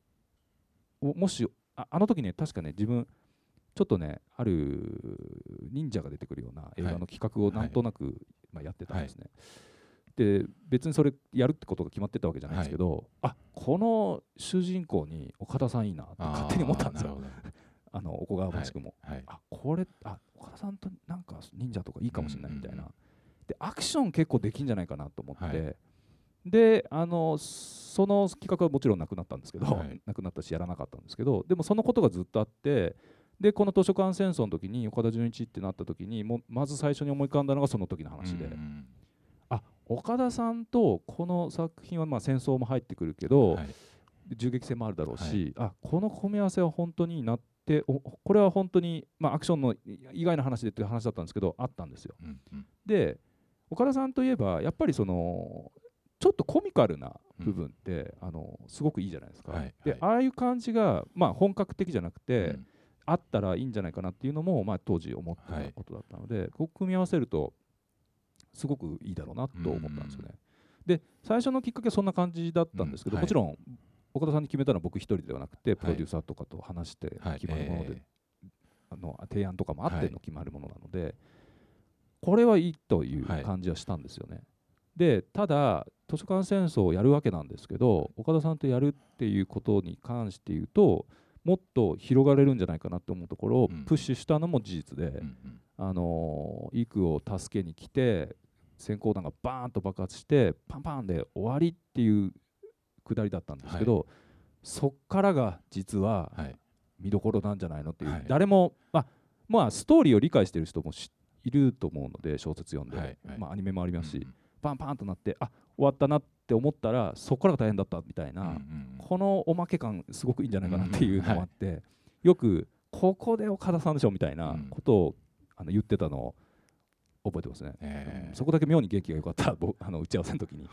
おもしああの時ね確かね自分ちょっとねある忍者が出てくるような映画の企画をなんとなく、まあ、やってたんですね。で別にそれやるってことが決まってたわけじゃないんですけど、あこの主人公に岡田さんいいなって勝手に思ったんですよ。あのおこがましくも。ほどはい。あこれあ岡田さんとなんか忍者とかいいかもしれないみたいな、うんうん。でアクション結構できんじゃないかなと思って、はい。であのその企画はもちろんなくなったんですけど、はい。なくなったしやらなかったんですけどでもそのことがずっとあってでこの図書館戦争の時に岡田准一ってなった時にもまず最初に思い浮かんだのがその時の話で、うんあ岡田さんとこの作品はまあ戦争も入ってくるけど、はい。銃撃戦もあるだろうし、あこの組み合わせは本当にいいなっておこれは本当に、まあ、アクションの以外の話でっていう話だったんですけどあったんですよ。うんうん。で岡田さんといえばやっぱりそのちょっとコミカルな部分って、あのすごくいいじゃないですか。はいはい。でああいう感じが、まあ、本格的じゃなくて、うんあったらいいんじゃないかなっていうのも、まあ、当時思ってはいたことだったので、こう組み合わせるとすごくいいだろうなと思ったんですよね。で最初のきっかけはそんな感じだったんですけど、うん。はい。もちろん岡田さんに決めたのは僕一人ではなくてプロデューサーとかと話してはい決まるもので、えあの提案とかもあってはいの決まるものなので、これはいいというはい感じはしたんですよね。でただ図書館戦争をやるわけなんですけど岡田さんとやるっていうことに関して言うともっと広がれるんじゃないかなと思うところをうん。プッシュしたのも事実で、あのー、イクを助けに来て閃光弾がバーンと爆発してパンパンで終わりっていうくだりだったんですけど、そっからが実ははい。見どころなんじゃないのっていう、はい。誰も、まあ、まあストーリーを理解してる人もしいると思うので小説読んで、はい。はい。まあ、アニメもありますし、うんパンパンとなってあ終わったなって思ったらそこからが大変だったみたいな、うんうんこのおまけ感すごくいいんじゃないかなっていうのもあって、よくここで岡田さんでしょみたいなことを、あの言ってたのを覚えてますね、えー。そこだけ妙に元気が良かった僕 あの打ち合わせの時に、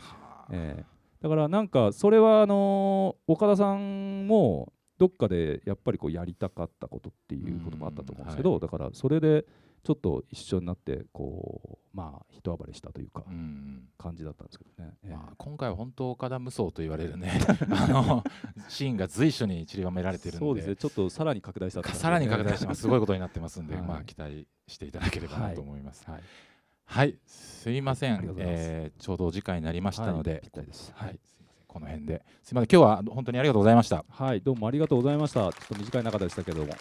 えー。だからなんかそれはあのー岡田さんもどっかでやっぱりこうやりたかったことっていうこともあったと思うんですけど、うんだからそれでちょっと一緒になってこうまあ一暴れしたというかうんうん。感じだったんですけどね、えーまあ、今回は本当岡田無双と言われるね。あのシーンが随所に散りばめられてるので。そうですね。ちょっとさらに拡大したって感じさらに拡大してます。すごいことになってますんで、はい。まあ期待していただければなと思います。はい。はい、すいません。ます。えーちょうどお時間になりましたので、はい。はい、す。いませんこの辺で。すいません。今日は本当にありがとうございました。はい、どうもありがとうございました。ちょっと短い中でしたけども。